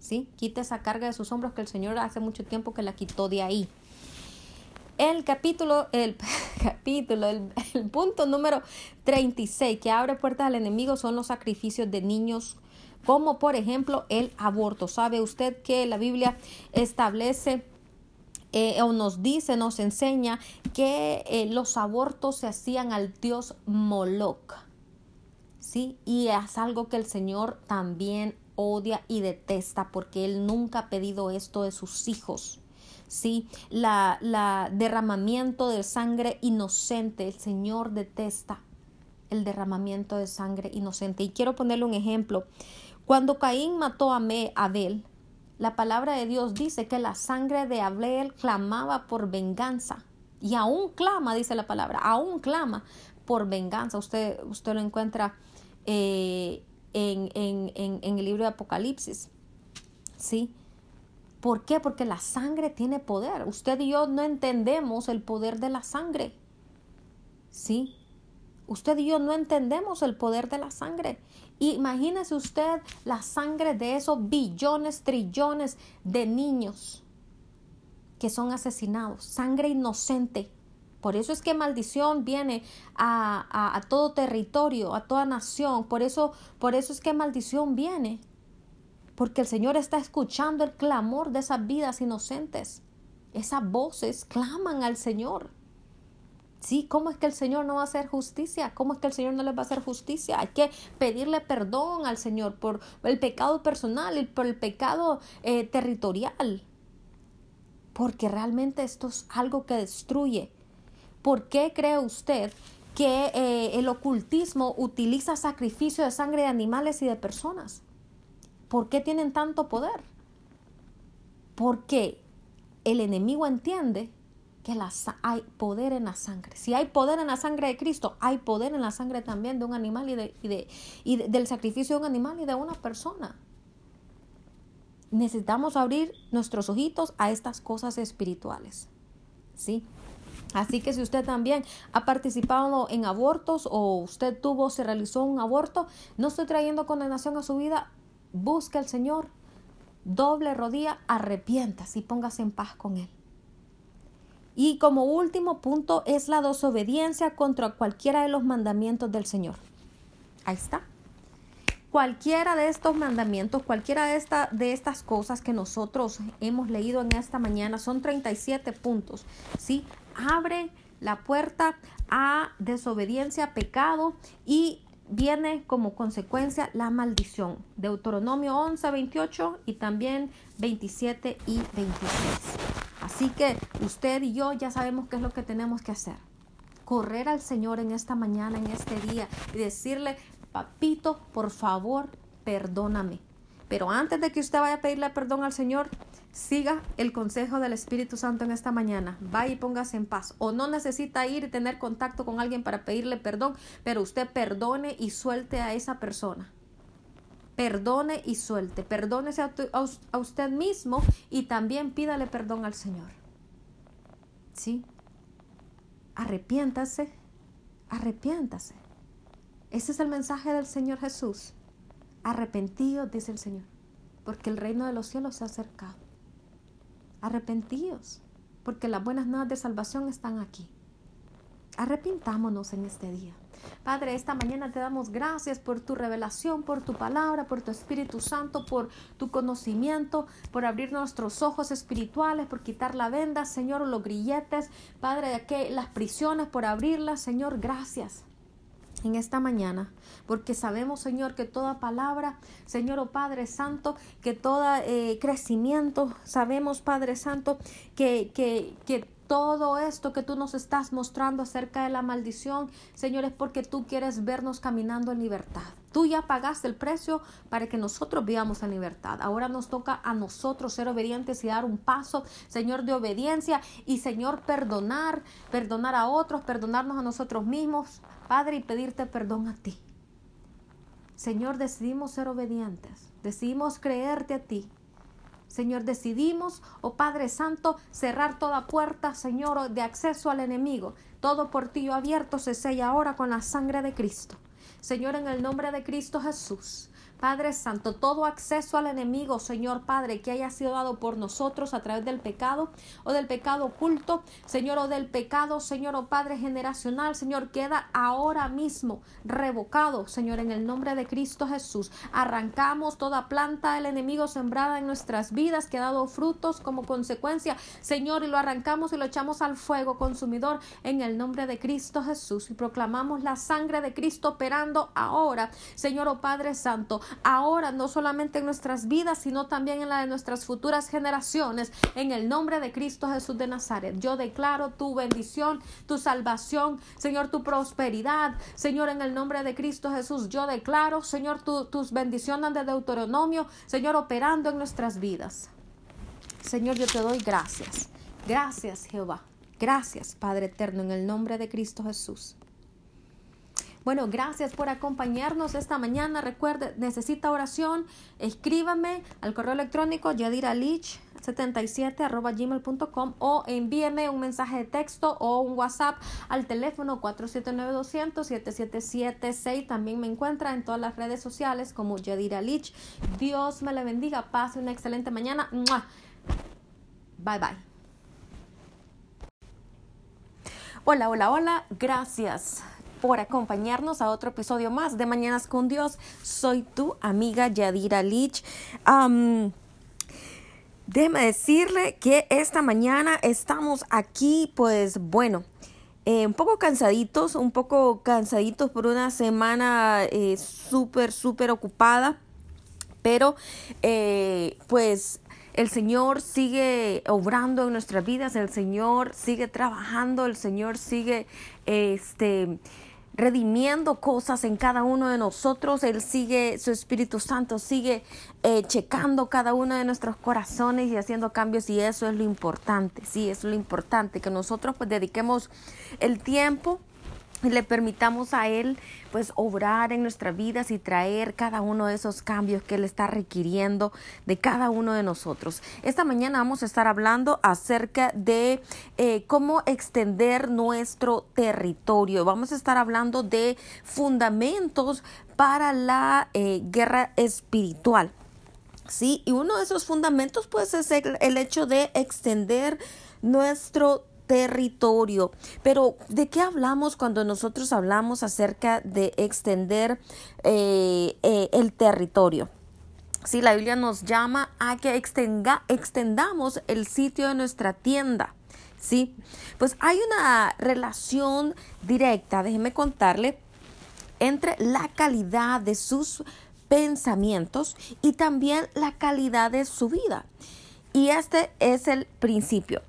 ¿Sí? Quite esa carga de sus hombros que el Señor hace mucho tiempo que la quitó de ahí. El capítulo, el *laughs* capítulo, el, punto número 36 que abre puertas al enemigo son los sacrificios de niños como por ejemplo el aborto. ¿Sabe usted que la Biblia establece eh, o nos dice, nos enseña que eh, los abortos se hacían al dios Moloch. ¿Sí? Y es algo que el Señor también odia y detesta porque Él nunca ha pedido esto de sus hijos. ¿Sí? La, la, derramamiento de sangre inocente, el Señor detesta el derramamiento de sangre inocente. Y quiero ponerle un ejemplo. Cuando Caín mató a Abel, la palabra de Dios dice que la sangre de Abel clamaba por venganza. Y aún clama, dice la palabra, aún clama por venganza. Usted, usted lo encuentra eh, en, en, el libro de Apocalipsis. ¿Sí? ¿Por qué? Porque la sangre tiene poder. Usted y yo no entendemos el poder de la sangre. ¿Sí? Usted y yo no entendemos el poder de la sangre. Imagínese usted la sangre de esos billones, trillones de niños que son asesinados, sangre inocente. Por eso es que maldición viene a, a, todo territorio, a toda nación. Por eso, por eso es que maldición viene. Porque el Señor está escuchando el clamor de esas vidas inocentes. Esas voces claman al Señor. Sí, ¿cómo es que el Señor no va a hacer justicia? ¿Cómo es que el Señor no les va a hacer justicia? Hay que pedirle perdón al Señor por el pecado personal y por el pecado eh, territorial. Porque realmente esto es algo que destruye. ¿Por qué cree usted que eh, el ocultismo utiliza sacrificio de sangre de animales y de personas? ¿Por qué tienen tanto poder? Porque el enemigo entiende que hay poder en la sangre. Si hay poder en la sangre de Cristo, hay poder en la sangre también de un animal y, de, y, del sacrificio de un animal y de una persona. Necesitamos abrir nuestros ojitos a estas cosas espirituales. ¿Sí? Así que si usted también ha participado en abortos o usted tuvo, se realizó un aborto, no estoy trayendo condenación a su vida, busque al Señor, doble rodilla, arrepientas y póngase en paz con Él. Y como último punto es la desobediencia contra cualquiera de los mandamientos del Señor. Ahí está. Cualquiera de estos mandamientos, cualquiera de, esta, de estas cosas que nosotros hemos leído en esta mañana, son 37 puntos, ¿sí? Abre la puerta a desobediencia, pecado y viene como consecuencia la maldición. Deuteronomio 11, 28 y también 27 y 26. Así que usted y yo ya sabemos qué es lo que tenemos que hacer. Correr al Señor en esta mañana, en este día y decirle, papito, por favor, perdóname. Pero antes de que usted vaya a pedirle perdón al Señor, siga el consejo del Espíritu Santo en esta mañana. Vaya y póngase en paz. O no necesita ir y tener contacto con alguien para pedirle perdón, pero usted perdone y suelte a esa persona. Perdone y suelte. Perdónese a, usted mismo y también pídale perdón al Señor. ¿Sí? Arrepiéntase. Arrepiéntase. Ese es el mensaje del Señor Jesús. Arrepentidos, dice el Señor, porque el reino de los cielos se ha acercado. Arrepentidos, porque las buenas nuevas de salvación están aquí. Arrepintámonos en este día. Padre, esta mañana te damos gracias por tu revelación, por tu palabra, por tu Espíritu Santo, por tu conocimiento, por abrir nuestros ojos espirituales, por quitar la venda, Señor, los grilletes, Padre, de que las prisiones, por abrirlas, Señor, gracias en esta mañana, porque sabemos, Señor, que toda palabra, Señor o oh Padre Santo, que todo eh, crecimiento, sabemos, Padre Santo, que, que, que todo esto que tú nos estás mostrando acerca de la maldición, Señor, es porque tú quieres vernos caminando en libertad. Tú ya pagaste el precio para que nosotros vivamos en libertad. Ahora nos toca a nosotros ser obedientes y dar un paso, Señor, de obediencia y, Señor, perdonar, perdonar a otros, perdonarnos a nosotros mismos, Padre, y pedirte perdón a ti. Señor, decidimos ser obedientes, decidimos creerte a ti. Señor, decidimos, oh Padre Santo, cerrar toda puerta, Señor, de acceso al enemigo. Todo portillo abierto se sella ahora con la sangre de Cristo. Señor, en el nombre de Cristo Jesús. Padre Santo, todo acceso al enemigo, Señor Padre, que haya sido dado por nosotros a través del pecado o del pecado oculto, Señor, o del pecado, Señor, o Padre generacional, Señor, queda ahora mismo revocado, Señor, en el nombre de Cristo Jesús. Arrancamos toda planta del enemigo sembrada en nuestras vidas, que ha dado frutos como consecuencia, Señor, y lo arrancamos y lo echamos al fuego consumidor en el nombre de Cristo Jesús. Y proclamamos la sangre de Cristo operando ahora, Señor, o oh Padre Santo, ahora no solamente en nuestras vidas, sino también en la de nuestras futuras generaciones. En el nombre de Cristo Jesús de Nazaret, yo declaro tu bendición, tu salvación, Señor, tu prosperidad. Señor, en el nombre de Cristo Jesús, yo declaro, Señor, tus bendiciones de Deuteronomio, Señor, operando en nuestras vidas. Señor, yo te doy gracias. Gracias, Jehová. Gracias, Padre eterno, en el nombre de Cristo Jesús. Bueno, gracias por acompañarnos esta mañana. Recuerde, necesita oración, escríbame al correo electrónico Yadira Lich 77 arroba gmail.com o envíeme un mensaje de texto o un WhatsApp al teléfono 479-200-7776. También me encuentra en todas las redes sociales como Yadira Lich. Dios me le bendiga. Pase una excelente mañana. Bye bye. Hola, hola, hola. Gracias por acompañarnos a otro episodio más de Mañanas con Dios. Soy tu amiga Yadira Lich. déjeme decirle que esta mañana estamos aquí, pues bueno, eh, un poco cansaditos, un poco cansaditos por una semana eh, súper, súper ocupada, pero eh, pues el Señor sigue obrando en nuestras vidas, el Señor sigue trabajando, el Señor sigue este redimiendo cosas en cada uno de nosotros. Él sigue, su Espíritu Santo sigue eh, checando cada uno de nuestros corazones y haciendo cambios y eso es lo importante, sí, es lo importante, que nosotros pues dediquemos el tiempo le permitamos a Él pues obrar en nuestras vidas y traer cada uno de esos cambios que Él está requiriendo de cada uno de nosotros. Esta mañana vamos a estar hablando acerca de eh, cómo extender nuestro territorio. Vamos a estar hablando de fundamentos para la eh, guerra espiritual. Sí, y uno de esos fundamentos pues es el, el hecho de extender nuestro territorio. Pero ¿de qué hablamos cuando nosotros hablamos acerca de extender eh, eh, el territorio? Si la Biblia nos llama a que extenga, extendamos el sitio de nuestra tienda. ¿sí? Pues hay una relación directa, déjeme contarle, entre la calidad de sus pensamientos y también la calidad de su vida. Y este es el principio.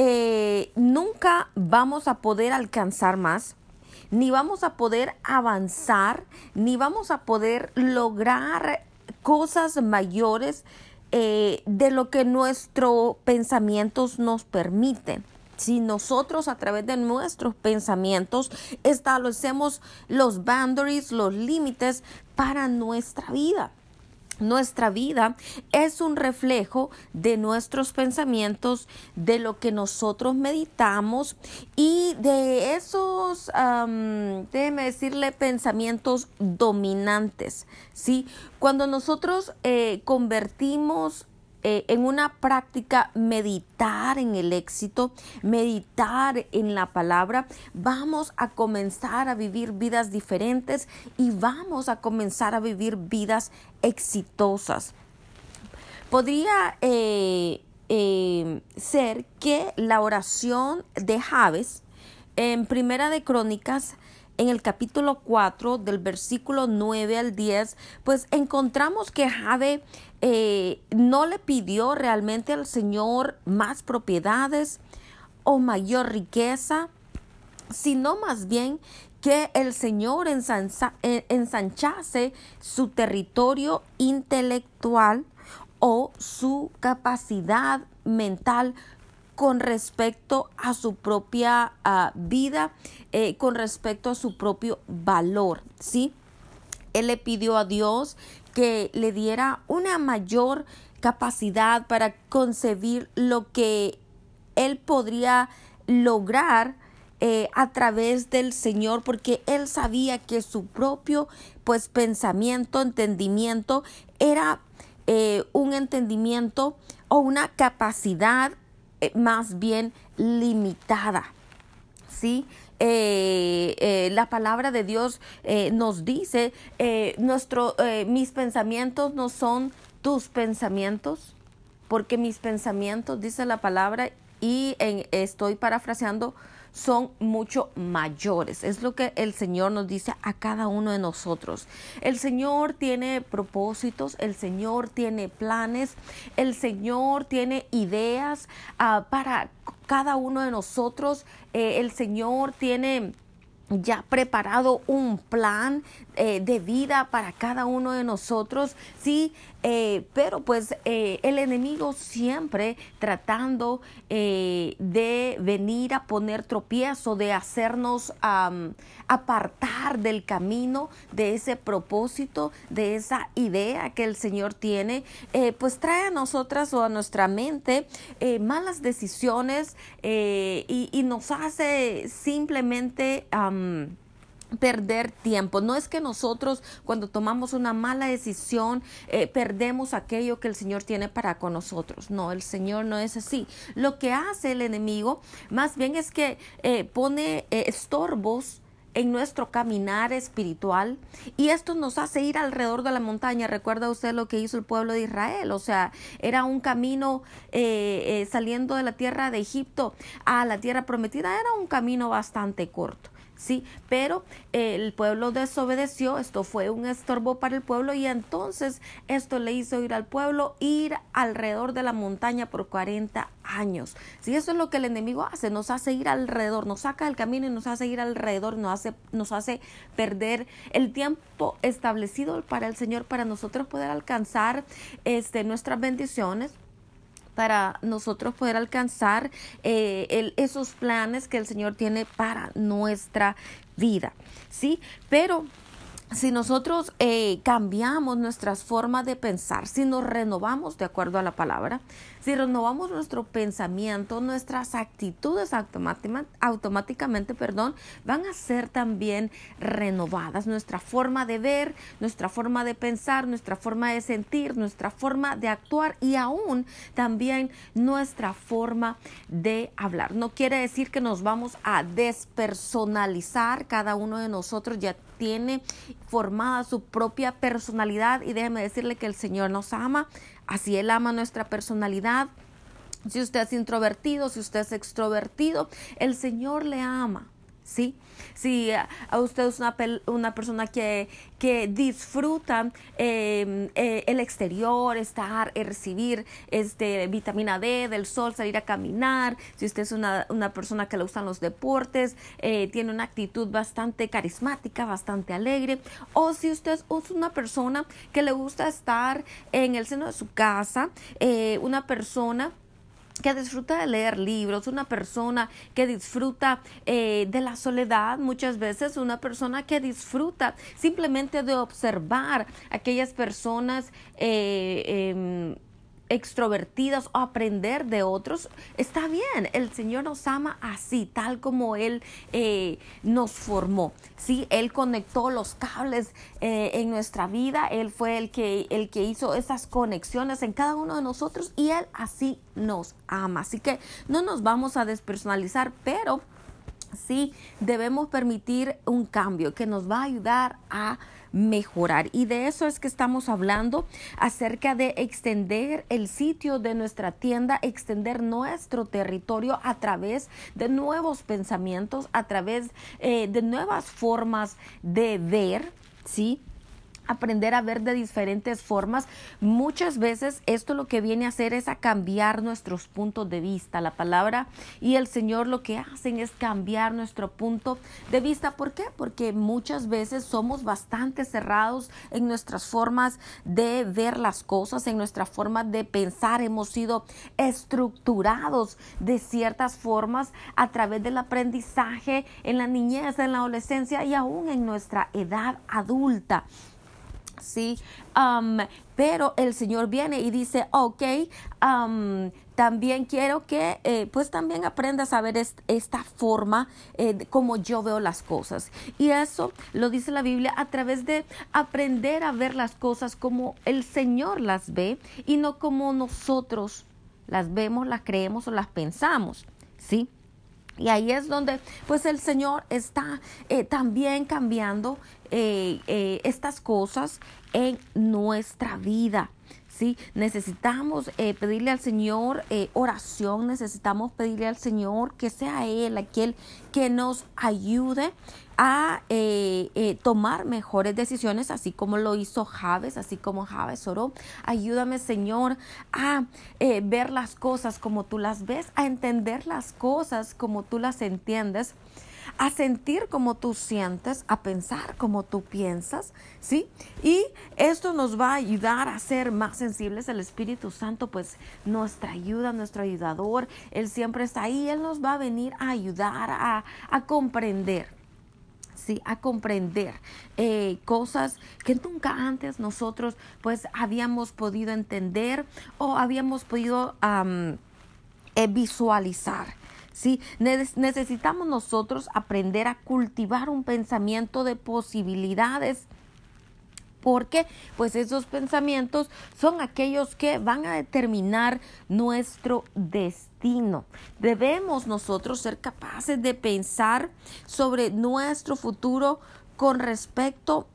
Eh, nunca vamos a poder alcanzar más, ni vamos a poder avanzar, ni vamos a poder lograr cosas mayores eh, de lo que nuestros pensamientos nos permiten. Si nosotros a través de nuestros pensamientos establecemos los boundaries, los límites para nuestra vida. Nuestra vida es un reflejo de nuestros pensamientos, de lo que nosotros meditamos y de esos, déjeme decirle, pensamientos dominantes. ¿sí? Cuando nosotros eh, convertimos eh, en una práctica meditar en el éxito, meditar en la palabra, vamos a comenzar a vivir vidas diferentes y vamos a comenzar a vivir vidas exitosas. Podría eh, eh, ser que la oración de Javes en Primera de Crónicas en el capítulo 4 del versículo 9 al 10, pues encontramos que Jave eh, no le pidió realmente al Señor más propiedades o mayor riqueza, sino más bien que el Señor eh, ensanchase su territorio intelectual o su capacidad mental con respecto a su propia ah, vida, eh, con respecto a su propio valor, ¿sí? Él le pidió a Dios que le diera una mayor capacidad para concebir lo que él podría lograr eh, a través del Señor porque él sabía que su propio pues pensamiento, entendimiento era eh, un entendimiento o una capacidad eh, más bien limitada. ¿Sí? Eh, eh, la palabra de Dios nos dice, nuestro, mis pensamientos no son tus pensamientos, porque mis pensamientos, dice la palabra, y estoy parafraseando, son mucho mayores. Es lo que el Señor nos dice a cada uno de nosotros. El Señor tiene propósitos, el Señor tiene planes, el Señor tiene ideas uh, para cada uno de nosotros. Eh, el Señor tiene ya preparado un plan eh, de vida para cada uno de nosotros, sí, eh, pero pues eh, el enemigo siempre tratando de venir a poner tropiezo, de hacernos apartar del camino, de ese propósito, de esa idea que el Señor tiene, pues trae a nosotras o a nuestra mente malas decisiones y, y, nos hace simplemente perder tiempo. No es que nosotros cuando tomamos una mala decisión eh, perdemos aquello que el Señor tiene para con nosotros. No, el Señor no es así. Lo que hace el enemigo más bien es que eh, pone eh, estorbos en nuestro caminar espiritual y esto nos hace ir alrededor de la montaña. Recuerda usted lo que hizo el pueblo de Israel, o sea, era un camino saliendo de la tierra de Egipto a la tierra prometida, era un camino bastante corto. ¿Sí? Pero el pueblo desobedeció, esto fue un estorbo para el pueblo y entonces esto le hizo ir al pueblo, ir alrededor de la montaña por 40 años. Si eso es lo que el enemigo hace, nos hace ir alrededor, nos saca del camino y nos hace ir alrededor, nos hace, nos hace perder el tiempo establecido para el Señor, para nosotros poder alcanzar este, nuestras bendiciones para nosotros poder alcanzar eh, esos planes que el Señor tiene para nuestra vida. ¿Sí? Pero si nosotros eh, cambiamos nuestras formas de pensar, si nos renovamos de acuerdo a la palabra, si renovamos nuestro pensamiento, nuestras actitudes automáticamente, perdón, van a ser también renovadas. Nuestra forma de ver, nuestra forma de pensar, nuestra forma de sentir, nuestra forma de actuar y aún también nuestra forma de hablar. No quiere decir que nos vamos a despersonalizar, cada uno de nosotros ya tiene formada su propia personalidad y déjeme decirle que el Señor nos ama, así Él ama nuestra personalidad. Si usted es introvertido, si usted es extrovertido, el Señor le ama. ¿Sí? Si a usted es una, una persona que, que disfruta em, eh, el exterior, estar, eh, recibir este, vitamina D del sol, salir a caminar, si usted es una, una persona que le gustan los deportes, eh, tiene una actitud bastante carismática, bastante alegre, o si usted es una persona que le gusta estar en el seno de su casa, una persona que disfruta de leer libros, una persona que disfruta eh, de la soledad, muchas veces una persona que disfruta simplemente de observar aquellas personas eh, em, extrovertidas o aprender de otros, está bien. El Señor nos ama así, tal como Él eh, nos formó. Sí, Él conectó los cables eh, en nuestra vida. Él fue el que, el que hizo esas conexiones en cada uno de nosotros y Él así nos ama. Así que no nos vamos a despersonalizar, pero sí debemos permitir un cambio que nos va a ayudar a mejorar. Y de eso es que estamos hablando acerca de extender el sitio de nuestra tienda, extender nuestro territorio a través de nuevos pensamientos, a través eh, de nuevas formas de ver, ¿sí? Aprender a ver de diferentes formas. Muchas veces esto lo que viene a hacer es a cambiar nuestros puntos de vista. La palabra y el Señor lo que hacen es cambiar nuestro punto de vista. ¿Por qué? Porque muchas veces somos bastante cerrados en nuestras formas de ver las cosas, en nuestra forma de pensar. Hemos sido estructurados de ciertas formas a través del aprendizaje en la niñez, en la adolescencia y aún en nuestra edad adulta. ¿Sí? pero el Señor viene y dice, ok, también quiero que eh, pues también aprendas a ver esta forma eh, como yo veo las cosas. Y eso lo dice la Biblia a través de aprender a ver las cosas como el Señor las ve y no como nosotros las vemos, las creemos o las pensamos, ¿sí? Y ahí es donde pues el Señor está eh, también cambiando estas cosas en nuestra vida. ¿sí? Necesitamos pedirle al Señor oración, necesitamos pedirle al Señor que sea Él aquel que nos ayude a eh, eh, tomar mejores decisiones, así como lo hizo Javes, así como Javes oró. Ayúdame, Señor, a eh, ver las cosas como tú las ves, a entender las cosas como tú las entiendes a sentir como tú sientes, a pensar como tú piensas, ¿sí? Y esto nos va a ayudar a ser más sensibles. El Espíritu Santo, pues, nuestra ayuda, nuestro ayudador, Él siempre está ahí, Él nos va a venir a ayudar a, a comprender Sí, a comprender eh, cosas que nunca antes nosotros pues habíamos podido entender o habíamos podido eh, visualizar. ¿Sí? necesitamos nosotros aprender a cultivar un pensamiento de posibilidades porque pues esos pensamientos son aquellos que van a determinar nuestro destino. Debemos nosotros ser capaces de pensar sobre nuestro futuro con respecto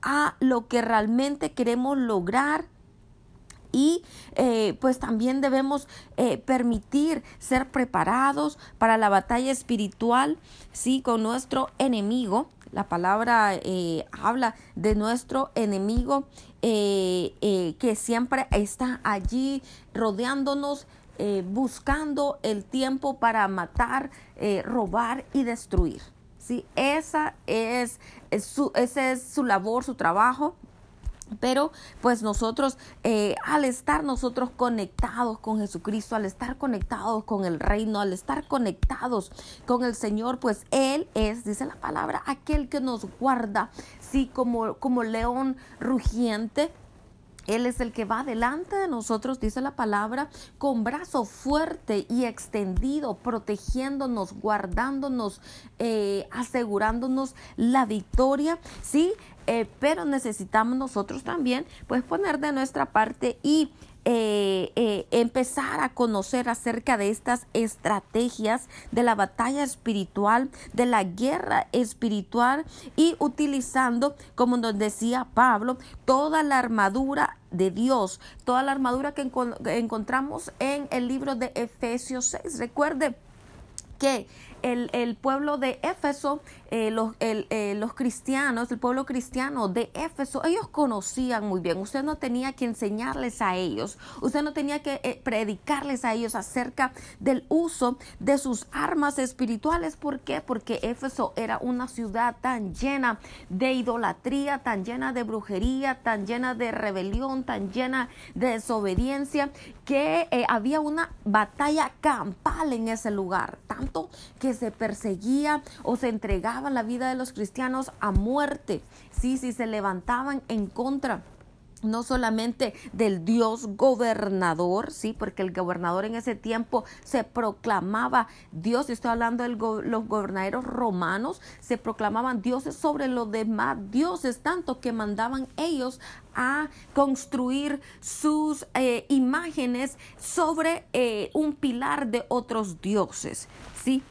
a lo que realmente queremos lograr y eh, pues también debemos eh, permitir ser preparados para la batalla espiritual, sí, con nuestro enemigo. La palabra eh, habla de nuestro enemigo que siempre está allí rodeándonos, buscando el tiempo para matar, robar y destruir. Sí, esa es, su, esa es su labor, su trabajo. Pero pues nosotros, eh, al estar nosotros conectados con Jesucristo, al estar conectados con el reino, al estar conectados con el Señor, pues Él es, dice la palabra, aquel que nos guarda, sí, como, como león rugiente, él es el que va delante de nosotros, dice la palabra, con brazo fuerte y extendido, protegiéndonos, guardándonos, eh, asegurándonos la victoria. Sí, eh, pero necesitamos nosotros también pues poner de nuestra parte y eh, eh, empezar a conocer acerca de estas estrategias de la batalla espiritual, de la guerra espiritual y utilizando, como nos decía Pablo, toda la armadura de Dios, toda la armadura que encontramos en el libro de Efesios 6. Recuerde que el, el pueblo de Éfeso eh, los, eh, los cristianos, el pueblo cristiano de Éfeso, ellos conocían muy bien. Usted no tenía que enseñarles a ellos, usted no tenía que eh, predicarles a ellos acerca del uso de sus armas espirituales. ¿Por qué? Porque Éfeso era una ciudad tan llena de idolatría, tan llena de brujería, tan llena de rebelión, tan llena de desobediencia, que había una batalla campal en ese lugar, tanto que se perseguía o se entregaba la vida de los cristianos a muerte, sí, sí se levantaban en contra no solamente del Dios gobernador, sí, porque el gobernador en ese tiempo se proclamaba Dios, estoy hablando de los gobernadores romanos, se proclamaban dioses sobre los demás dioses, tanto que mandaban ellos a construir sus eh, imágenes sobre eh, un pilar de otros dioses, sí.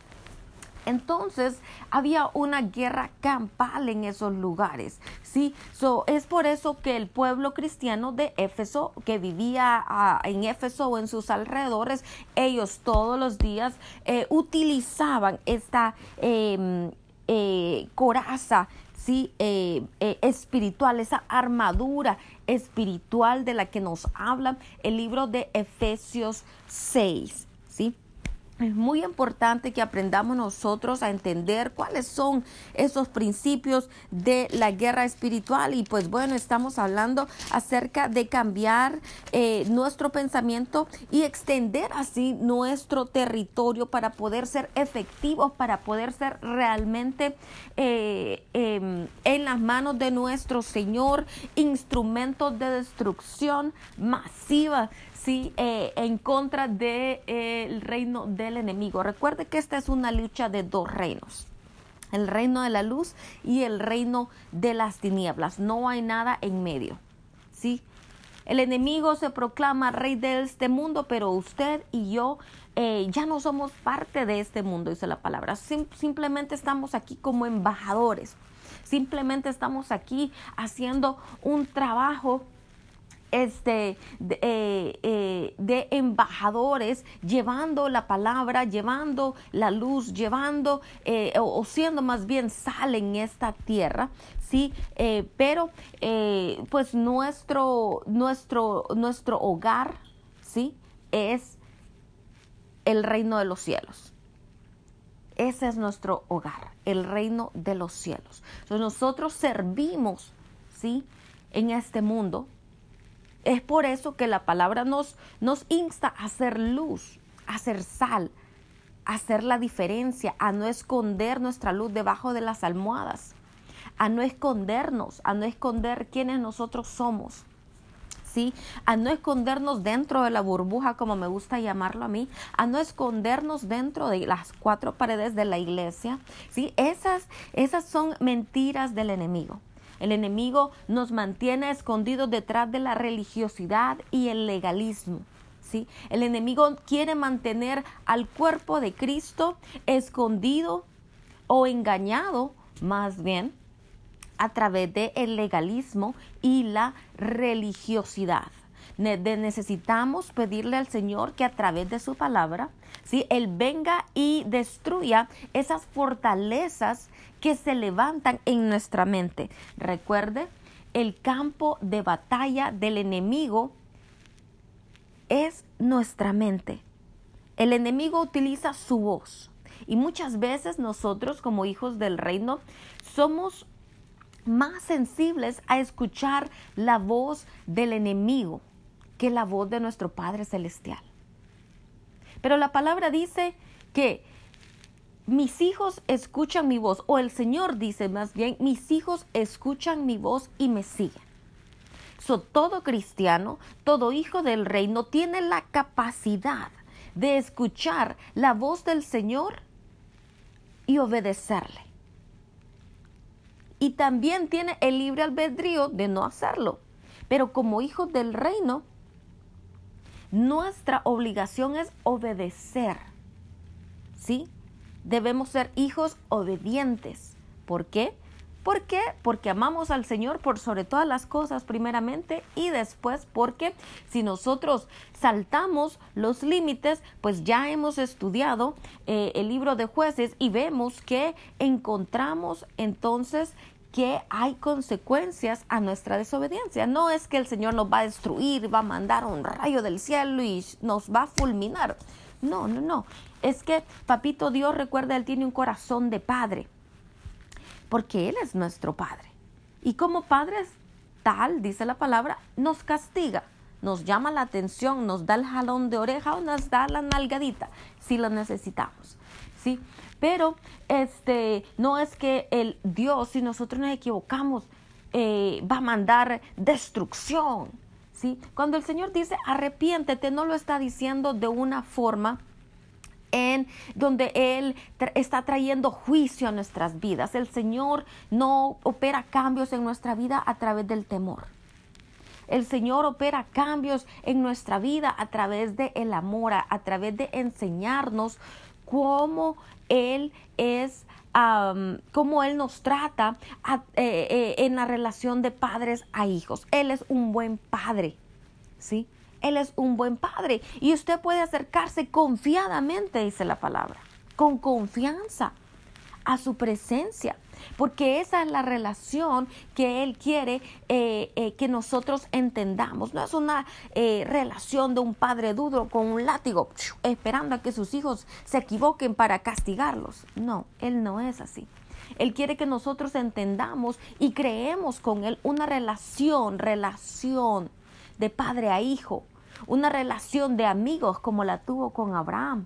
Entonces había una guerra campal en esos lugares, ¿sí? So, es por eso que el pueblo cristiano de Éfeso, que vivía ah, en Éfeso o en sus alrededores, ellos todos los días eh, utilizaban esta em, eh, coraza, ¿sí? Eh, espiritual, esa armadura espiritual de la que nos habla el libro de Efesios 6, ¿sí? Es muy importante que aprendamos nosotros a entender cuáles son esos principios de la guerra espiritual. Y pues bueno, estamos hablando acerca de cambiar eh, nuestro pensamiento y extender así nuestro territorio para poder ser efectivos, para poder ser realmente eh, em, en las manos de nuestro Señor instrumentos de destrucción masiva sí, eh, en contra del de, eh, reino del enemigo. Recuerde que esta es una lucha de dos reinos. El reino de la luz y el reino de las tinieblas. No hay nada en medio. ¿sí? El enemigo se proclama rey de este mundo, pero usted y yo eh, ya no somos parte de este mundo, dice la palabra. simplemente estamos aquí como embajadores. Simplemente estamos aquí haciendo un trabajo este, eh, eh, de, embajadores llevando la palabra, llevando la luz, llevando eh, o, siendo más bien sal en esta tierra, sí, pero pues nuestro, nuestro, nuestro hogar, sí, es el reino de los cielos ese es nuestro hogar, el reino de los cielos. Entonces nosotros servimos, ¿sí? En este mundo. Es por eso que la palabra nos, insta a hacer luz, a hacer sal, a hacer la diferencia, a no esconder nuestra luz debajo de las almohadas, a no escondernos, a no esconder quiénes nosotros somos. ¿sí? A no escondernos dentro de la burbuja, como me gusta llamarlo a mí, a no escondernos dentro de las cuatro paredes de la iglesia, ¿sí? Esas, esas son mentiras del enemigo. El enemigo nos mantiene escondidos detrás de la religiosidad y el legalismo. ¿sí? El enemigo quiere mantener al cuerpo de Cristo escondido o engañado, más bien, a través del el legalismo y la religiosidad. necesitamos pedirle al Señor que a través de su palabra, ¿sí? Él venga y destruya esas fortalezas que se levantan en nuestra mente. Recuerde, el campo de batalla del enemigo es nuestra mente. El enemigo utiliza su voz. Y muchas veces nosotros como hijos del reino somos más sensibles a escuchar la voz del enemigo que la voz de nuestro Padre Celestial. Pero la palabra dice que mis hijos escuchan mi voz, o el Señor dice más bien, mis hijos escuchan mi voz y me siguen. So, todo cristiano, todo hijo del reino tiene la capacidad de escuchar la voz del Señor y obedecerle y también tiene el libre albedrío de no hacerlo. Pero como hijos del reino, nuestra obligación es obedecer. ¿Sí? Debemos ser hijos obedientes. ¿Por qué? ¿Por qué? Porque amamos al Señor por sobre todas las cosas primeramente y después porque si nosotros saltamos los límites, pues ya hemos estudiado eh, el libro de jueces y vemos que encontramos entonces que hay consecuencias a nuestra desobediencia. No es que el Señor nos va a destruir, va a mandar un rayo del cielo y nos va a fulminar. No, no, no. Es que Papito Dios, recuerda, Él tiene un corazón de padre, porque Él es nuestro Padre. Y como padres, tal, dice la palabra, nos castiga, nos llama la atención, nos da el jalón de oreja o nos da la nalgadita si lo necesitamos. ¿sí? Pero este, no es que el Dios, si nosotros nos equivocamos, eh, va a mandar destrucción. ¿sí? Cuando el Señor dice arrepiéntete, no lo está diciendo de una forma en donde Él está trayendo juicio a nuestras vidas. El Señor no opera cambios en nuestra vida a través del temor. El Señor opera cambios en nuestra vida a través del el amor, a, través de enseñarnos cómo Él es, cómo Él nos trata eh, eh, en la relación de padres a hijos. Él es un buen padre, ¿sí? Él es un buen padre y usted puede acercarse confiadamente, dice la palabra, con confianza a su presencia porque esa es la relación que Él quiere eh, eh, que nosotros entendamos. No es una eh, relación de un padre duro con un látigo esperando a que sus hijos se equivoquen para castigarlos. No, Él no es así. Él quiere que nosotros entendamos y creemos con Él una relación, relación de padre a hijo, una relación de amigos como la tuvo con Abraham.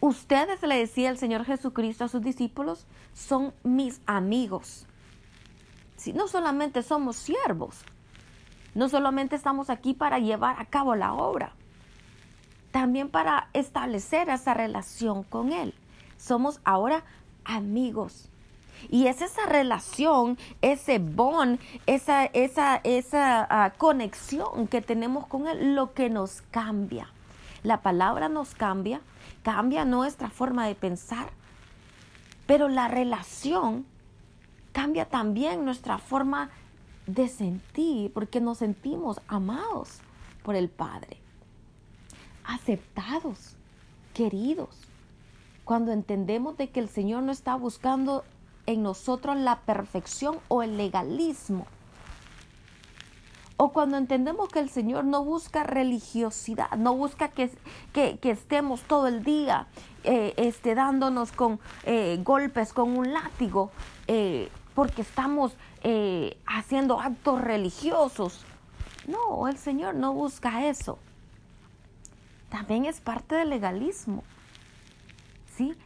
Ustedes, le decía el Señor Jesucristo a sus discípulos, son mis amigos. Si no solamente somos siervos, no solamente estamos aquí para llevar a cabo la obra, también para establecer esa relación con Él. Somos ahora amigos. Y es esa relación, ese bond, esa, esa, esa ah, conexión que tenemos con Él, lo que nos cambia. La palabra nos cambia, cambia nuestra forma de pensar, pero la relación cambia también nuestra forma de sentir, porque nos sentimos amados por el Padre, aceptados, queridos. Cuando entendemos de que el Señor no está buscando en nosotros la perfección o el legalismo, o cuando entendemos que el Señor no busca religiosidad, no busca que, que, estemos todo el día eh, este, dándonos con eh, golpes, con un látigo, eh, porque estamos haciendo actos religiosos. No, el Señor no busca eso. También es parte del legalismo.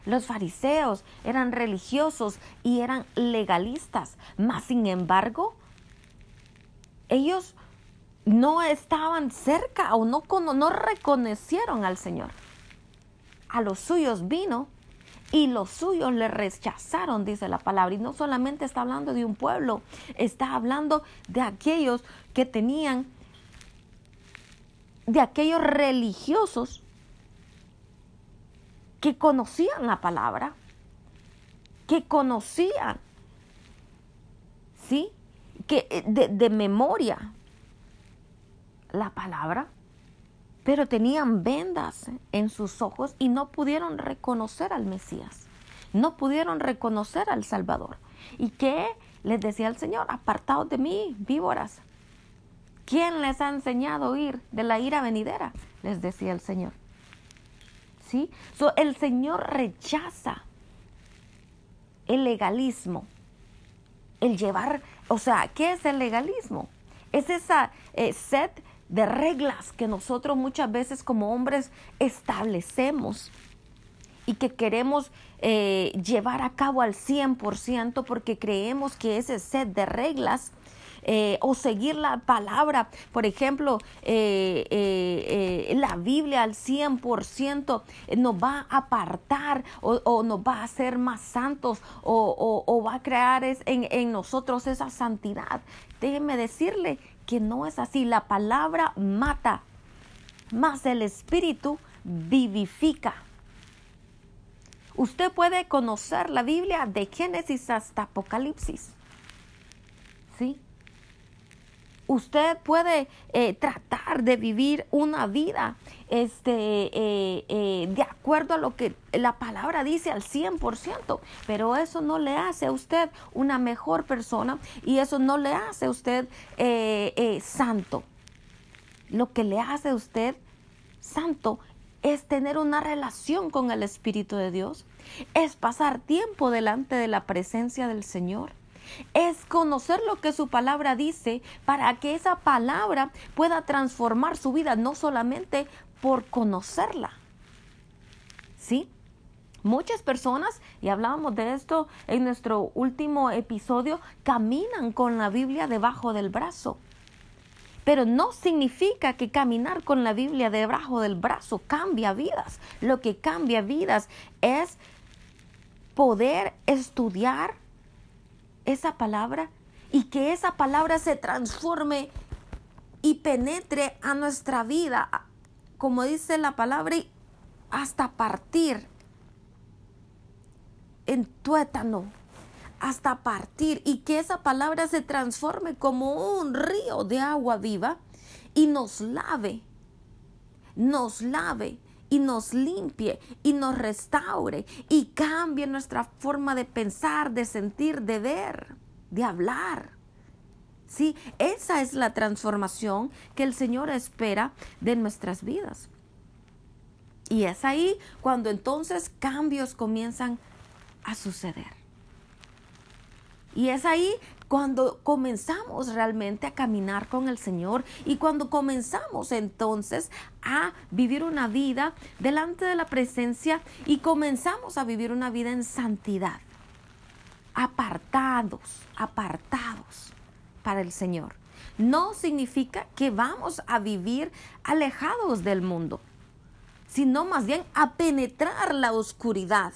Los fariseos eran religiosos y eran legalistas, mas sin embargo, ellos no estaban cerca o no, no reconocieron al Señor. A los suyos vino y los suyos le rechazaron, dice la palabra. Y no solamente está hablando de un pueblo, está hablando de aquellos que tenían, de aquellos religiosos que conocían la palabra, que conocían, ¿sí? Que eh, de, de memoria, la palabra, pero tenían vendas en sus ojos y no pudieron reconocer al Mesías, no pudieron reconocer al Salvador. ¿Y qué les decía el Señor? Apartados de mí, víboras. ¿Quién les ha enseñado a huir de la ira venidera? Les decía el Señor. ¿Sí? el Señor rechaza el legalismo, el llevar, o sea, ¿qué es el legalismo? Es esa eh, sed de reglas que nosotros muchas veces como hombres establecemos y que queremos eh, llevar a cabo al 100% porque creemos que ese set de reglas eh, o seguir la palabra, por ejemplo, eh, la Biblia al 100% nos va a apartar o, nos va a hacer más santos o, va a crear en, en nosotros esa santidad. Déjeme decirle que no es así. La palabra mata, más el espíritu vivifica. Usted puede conocer la Biblia de Génesis hasta Apocalipsis. ¿Sí? Usted puede eh, tratar de vivir una vida este, eh, eh, de acuerdo a lo que la palabra dice al 100%, pero eso no le hace a usted una mejor persona y eso no le hace a usted santo. Lo que le hace a usted santo es tener una relación con el Espíritu de Dios, es pasar tiempo delante de la presencia del Señor es conocer lo que su palabra dice para que esa palabra pueda transformar su vida, no solamente por conocerla. ¿Sí? Muchas personas, y hablábamos de esto en nuestro último episodio, caminan con la Biblia debajo del brazo. Pero no significa que caminar con la Biblia debajo del brazo cambia vidas. Lo que cambia vidas es poder estudiar esa palabra y que esa palabra se transforme y penetre a nuestra vida, como dice la palabra, hasta partir en tuétano, hasta partir y que esa palabra se transforme como un río de agua viva y nos lave, nos lave y nos limpie y nos restaure y cambie nuestra forma de pensar, de sentir, de ver, de hablar. Sí, esa es la transformación que el Señor espera de nuestras vidas. Y es ahí cuando entonces cambios comienzan a suceder. Y es ahí cuando comenzamos realmente a caminar con el Señor y cuando comenzamos entonces a vivir una vida delante de la presencia y comenzamos a vivir una vida en santidad, apartados, apartados para el Señor. No significa que vamos a vivir alejados del mundo, sino más bien a penetrar la oscuridad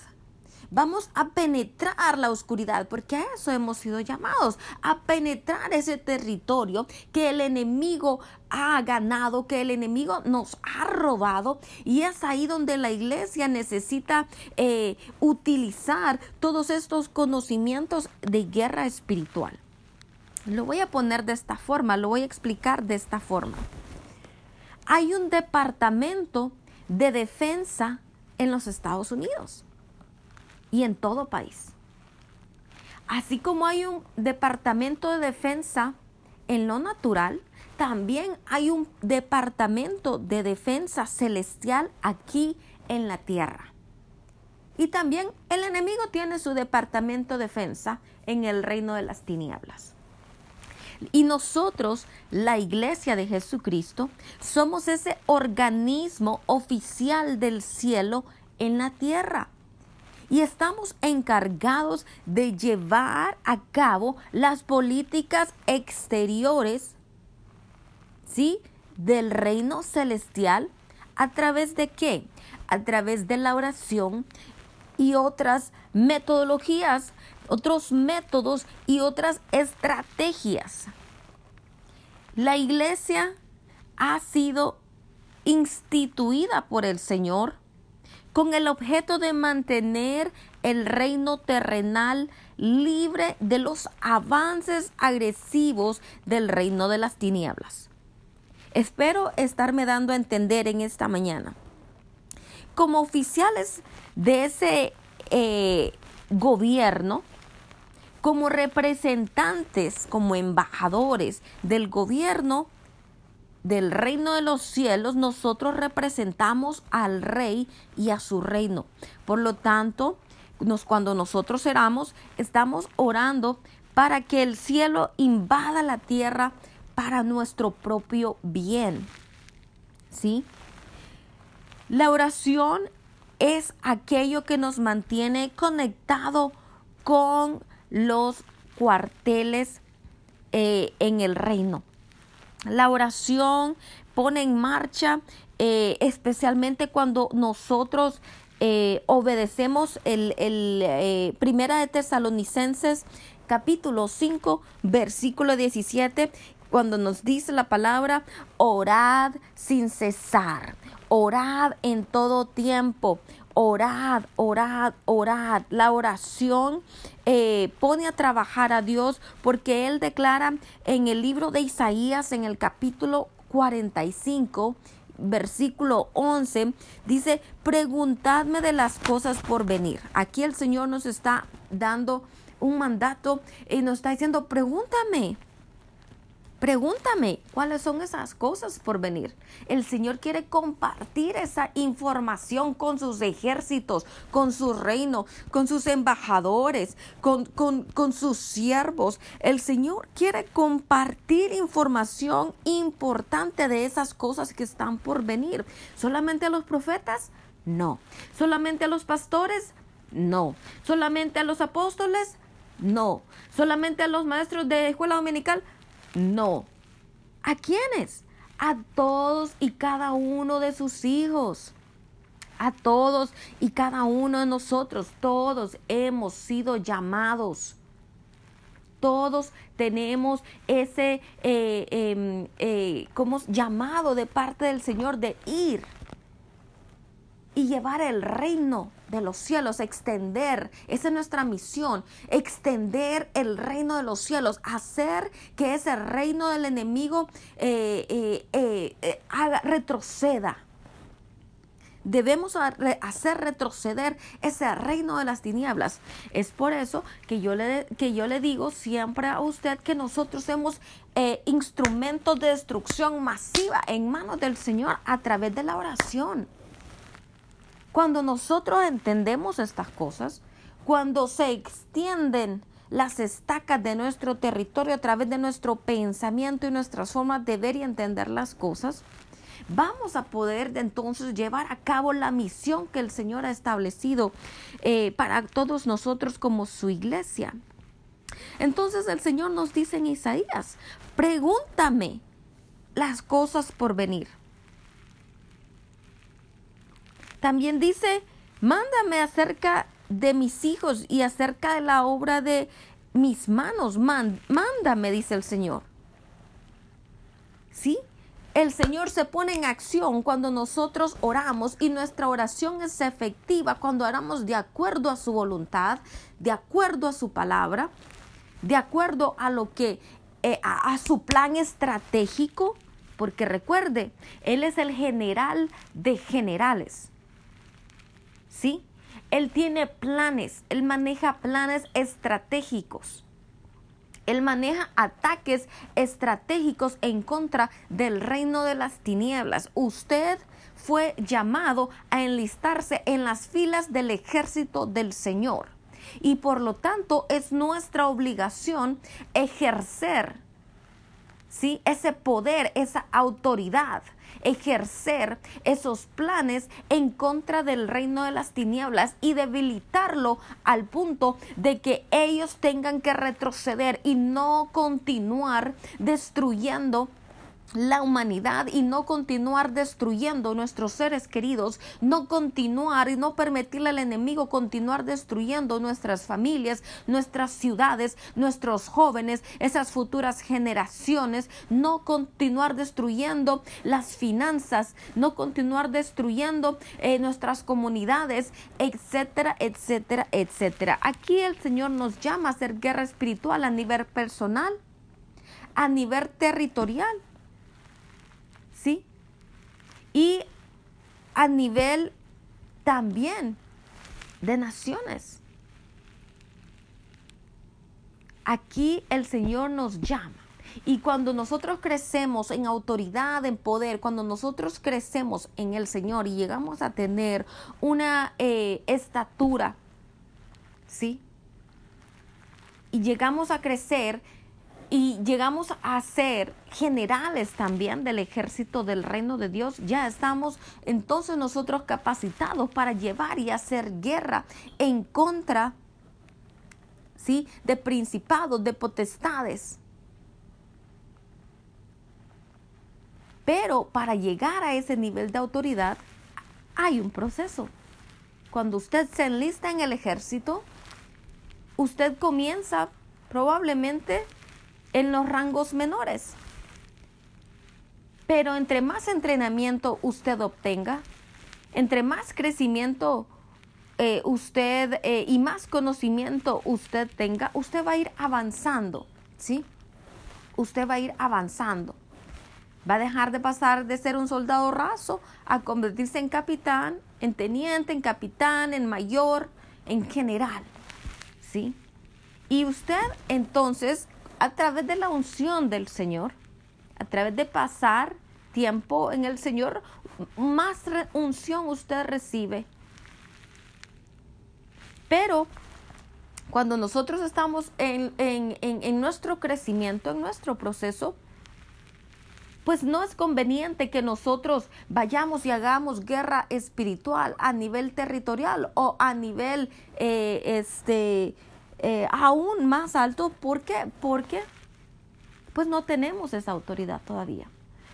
Vamos a penetrar la oscuridad, porque a eso hemos sido llamados, a penetrar ese territorio que el enemigo ha ganado, que el enemigo nos ha robado. Y es ahí donde la iglesia necesita eh, utilizar todos estos conocimientos de guerra espiritual. Lo voy a poner de esta forma, lo voy a explicar de esta forma. Hay un departamento de defensa en los Estados Unidos y en todo país. Así como hay un departamento de defensa en lo natural, también hay un departamento de defensa celestial aquí en la tierra. Y también el enemigo tiene su departamento de defensa en el reino de las tinieblas. Y nosotros, la iglesia de Jesucristo, somos ese organismo oficial del cielo en la tierra. Y estamos encargados de llevar a cabo las políticas exteriores, ¿sí? Del reino celestial. ¿A través de qué? A través de la oración y otras metodologías otros métodos y otras estrategias. La iglesia ha sido instituida por el Señor con el objeto de mantener el reino terrenal libre de los avances agresivos del reino de las tinieblas. Espero estarme dando a entender en esta mañana. Como oficiales de ese eh, gobierno, como representantes, como embajadores del gobierno del reino de los cielos, nosotros representamos al rey y a su reino. Por lo tanto, nos, cuando nosotros oramos, estamos orando para que el cielo invada la tierra para nuestro propio bien. ¿Sí? La oración es aquello que nos mantiene conectado con los cuarteles eh, en el reino. La oración pone en marcha, eh, especialmente cuando nosotros eh, obedecemos el, el Primera de Tesalonicenses capítulo 5 versículo 17 cuando nos dice la palabra orad sin cesar, orad en todo tiempo, orad, orad, orad. La oración eh, pone a trabajar a Dios porque Él declara en el libro de Isaías, en el capítulo 45, versículo 11, dice, preguntadme de las cosas por venir. Aquí el Señor nos está dando un mandato y nos está diciendo, pregúntame. Pregúntame cuáles son esas cosas por venir. El Señor quiere compartir esa información con sus ejércitos, con su reino, con sus embajadores, con, con, sus siervos. El Señor quiere compartir información importante de esas cosas que están por venir. ¿Solamente a los profetas? No. ¿Solamente a los pastores? No. ¿Solamente a los apóstoles? No. ¿Solamente a los maestros de escuela dominical? No. ¿A quiénes? A todos y cada uno de sus hijos. A todos y cada uno de nosotros. Todos hemos sido llamados. Todos tenemos ese eh, em, eh, llamado de parte del Señor de ir y llevar el reino de los cielos, extender, esa es nuestra misión, extender el reino de los cielos, hacer que ese reino del enemigo eh, eh, eh, haga, retroceda. Debemos hacer retroceder ese reino de las tinieblas. Es por eso que yo le, que yo le digo siempre a usted que nosotros somos instrumentos de destrucción masiva en manos del Señor a través de la oración. Cuando nosotros entendemos estas cosas, cuando se extienden las estacas de nuestro territorio a través de nuestro pensamiento y nuestras formas de ver y entender las cosas, vamos a poder entonces llevar a cabo la misión que el Señor ha establecido eh, para todos nosotros como su iglesia. Entonces el Señor nos dice en Isaías, pregúntame las cosas por venir. También dice, mándame acerca de mis hijos y acerca de la obra de mis manos. mándame, dice el Señor. ¿Sí? El Señor se pone en acción cuando nosotros oramos y nuestra oración es efectiva cuando oramos de acuerdo a su voluntad, de acuerdo a su palabra, de acuerdo a lo que eh, a su plan estratégico, porque recuerde, Él es el general de generales. ¿Sí? Él tiene planes, él maneja planes estratégicos. Él maneja ataques estratégicos en contra del reino de las tinieblas. Usted fue llamado a enlistarse en las filas del ejército del Señor. Y por lo tanto es nuestra obligación ejercer ¿sí? ese poder, esa autoridad ejercer esos planes en contra del reino de las tinieblas y debilitarlo al punto de que ellos tengan que retroceder y no continuar destruyendo la humanidad y no continuar destruyendo nuestros seres queridos, no continuar y no permitirle al enemigo continuar destruyendo nuestras familias, nuestras ciudades, nuestros jóvenes, esas futuras generaciones, no continuar destruyendo las finanzas, no continuar destruyendo eh, nuestras comunidades, etcétera, etcétera, etcétera. Aquí el Señor nos llama a hacer guerra espiritual a nivel personal, a nivel territorial. Y a nivel también de naciones. Aquí el Señor nos llama. Y cuando nosotros crecemos en autoridad, en poder, cuando nosotros crecemos en el Señor y llegamos a tener una eh, estatura, ¿sí? Y llegamos a crecer y llegamos a ser generales también del ejército del reino de Dios, ya estamos entonces nosotros capacitados para llevar y hacer guerra en contra ¿sí? de principados, de potestades. Pero para llegar a ese nivel de autoridad hay un proceso. Cuando usted se enlista en el ejército, usted comienza probablemente en los rangos menores. Pero entre más entrenamiento usted obtenga, entre más crecimiento eh, usted eh, y más conocimiento usted tenga, usted va a ir avanzando, ¿sí? Usted va a ir avanzando. Va a dejar de pasar de ser un soldado raso a convertirse en capitán, en teniente, en capitán, en mayor, en general, ¿sí? Y usted entonces a través de la unción del Señor, a través de pasar tiempo en el Señor, más unción usted recibe. Pero cuando nosotros estamos en, en, nuestro crecimiento, en nuestro proceso, pues no es conveniente que nosotros vayamos y hagamos guerra espiritual a nivel territorial o a nivel eh, este, eh, aún más alto. ¿Por qué? Porque pues no tenemos esa autoridad todavía.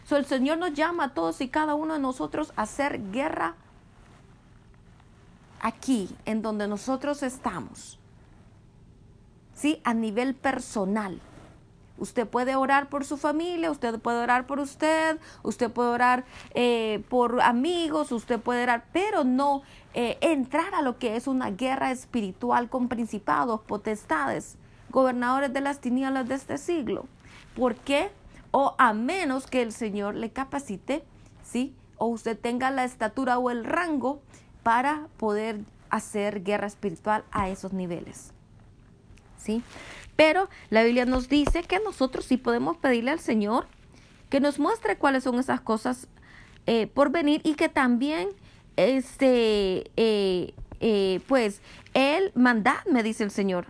So, el Señor nos llama a todos y cada uno de nosotros a hacer guerra aquí, en donde nosotros estamos. ¿Sí? A nivel personal. Usted puede orar por su familia, usted puede orar por usted, usted puede orar eh, por amigos, usted puede orar, pero no eh, entrar a lo que es una guerra espiritual con principados, potestades, gobernadores de las tinieblas de este siglo. ¿Por qué? O a menos que el Señor le capacite, ¿sí? O usted tenga la estatura o el rango para poder hacer guerra espiritual a esos niveles. ¿Sí? Pero la Biblia nos dice que nosotros sí podemos pedirle al Señor que nos muestre cuáles son esas cosas eh, por venir y que también este, eh, eh, pues, él mandad, me dice el Señor,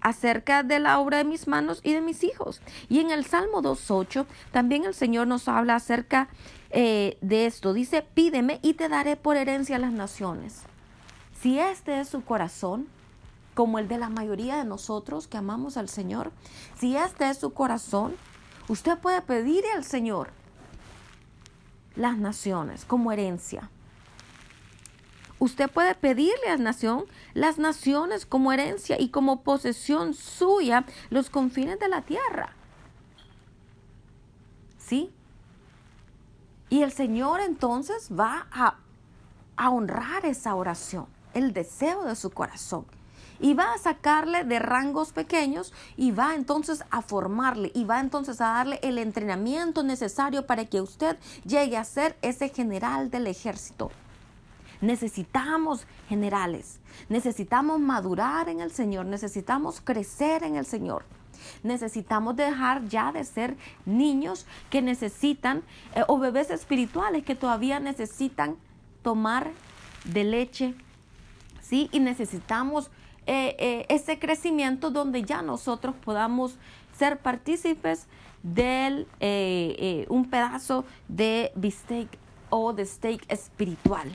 acerca de la obra de mis manos y de mis hijos. Y en el Salmo 2.8 también el Señor nos habla acerca de esto. Dice, pídeme y te daré por herencia las naciones. Si este es su corazón, como el de la mayoría de nosotros que amamos al Señor, si este es su corazón, usted puede pedirle al Señor las naciones como herencia. Usted puede pedirle a la nación las naciones como herencia y como posesión suya los confines de la tierra. ¿Sí? Y el Señor entonces va a, a honrar esa oración, el deseo de su corazón y va a sacarle de rangos pequeños y va entonces a formarle y va entonces a darle el entrenamiento necesario para que usted llegue a ser ese general del ejército. Necesitamos generales, necesitamos madurar en el Señor, necesitamos crecer en el Señor. Necesitamos dejar ya de ser niños que necesitan, eh, o bebés espirituales que todavía necesitan tomar de leche, ¿sí? Y necesitamos eh, eh, ese crecimiento donde ya nosotros podamos ser partícipes de un pedazo de bistec o de steak espiritual.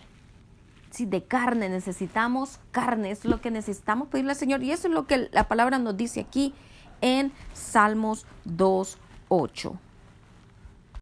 De carne, necesitamos carne, es lo que necesitamos pedirle al Señor. Y eso es lo que la palabra nos dice aquí en Salmos 2.8.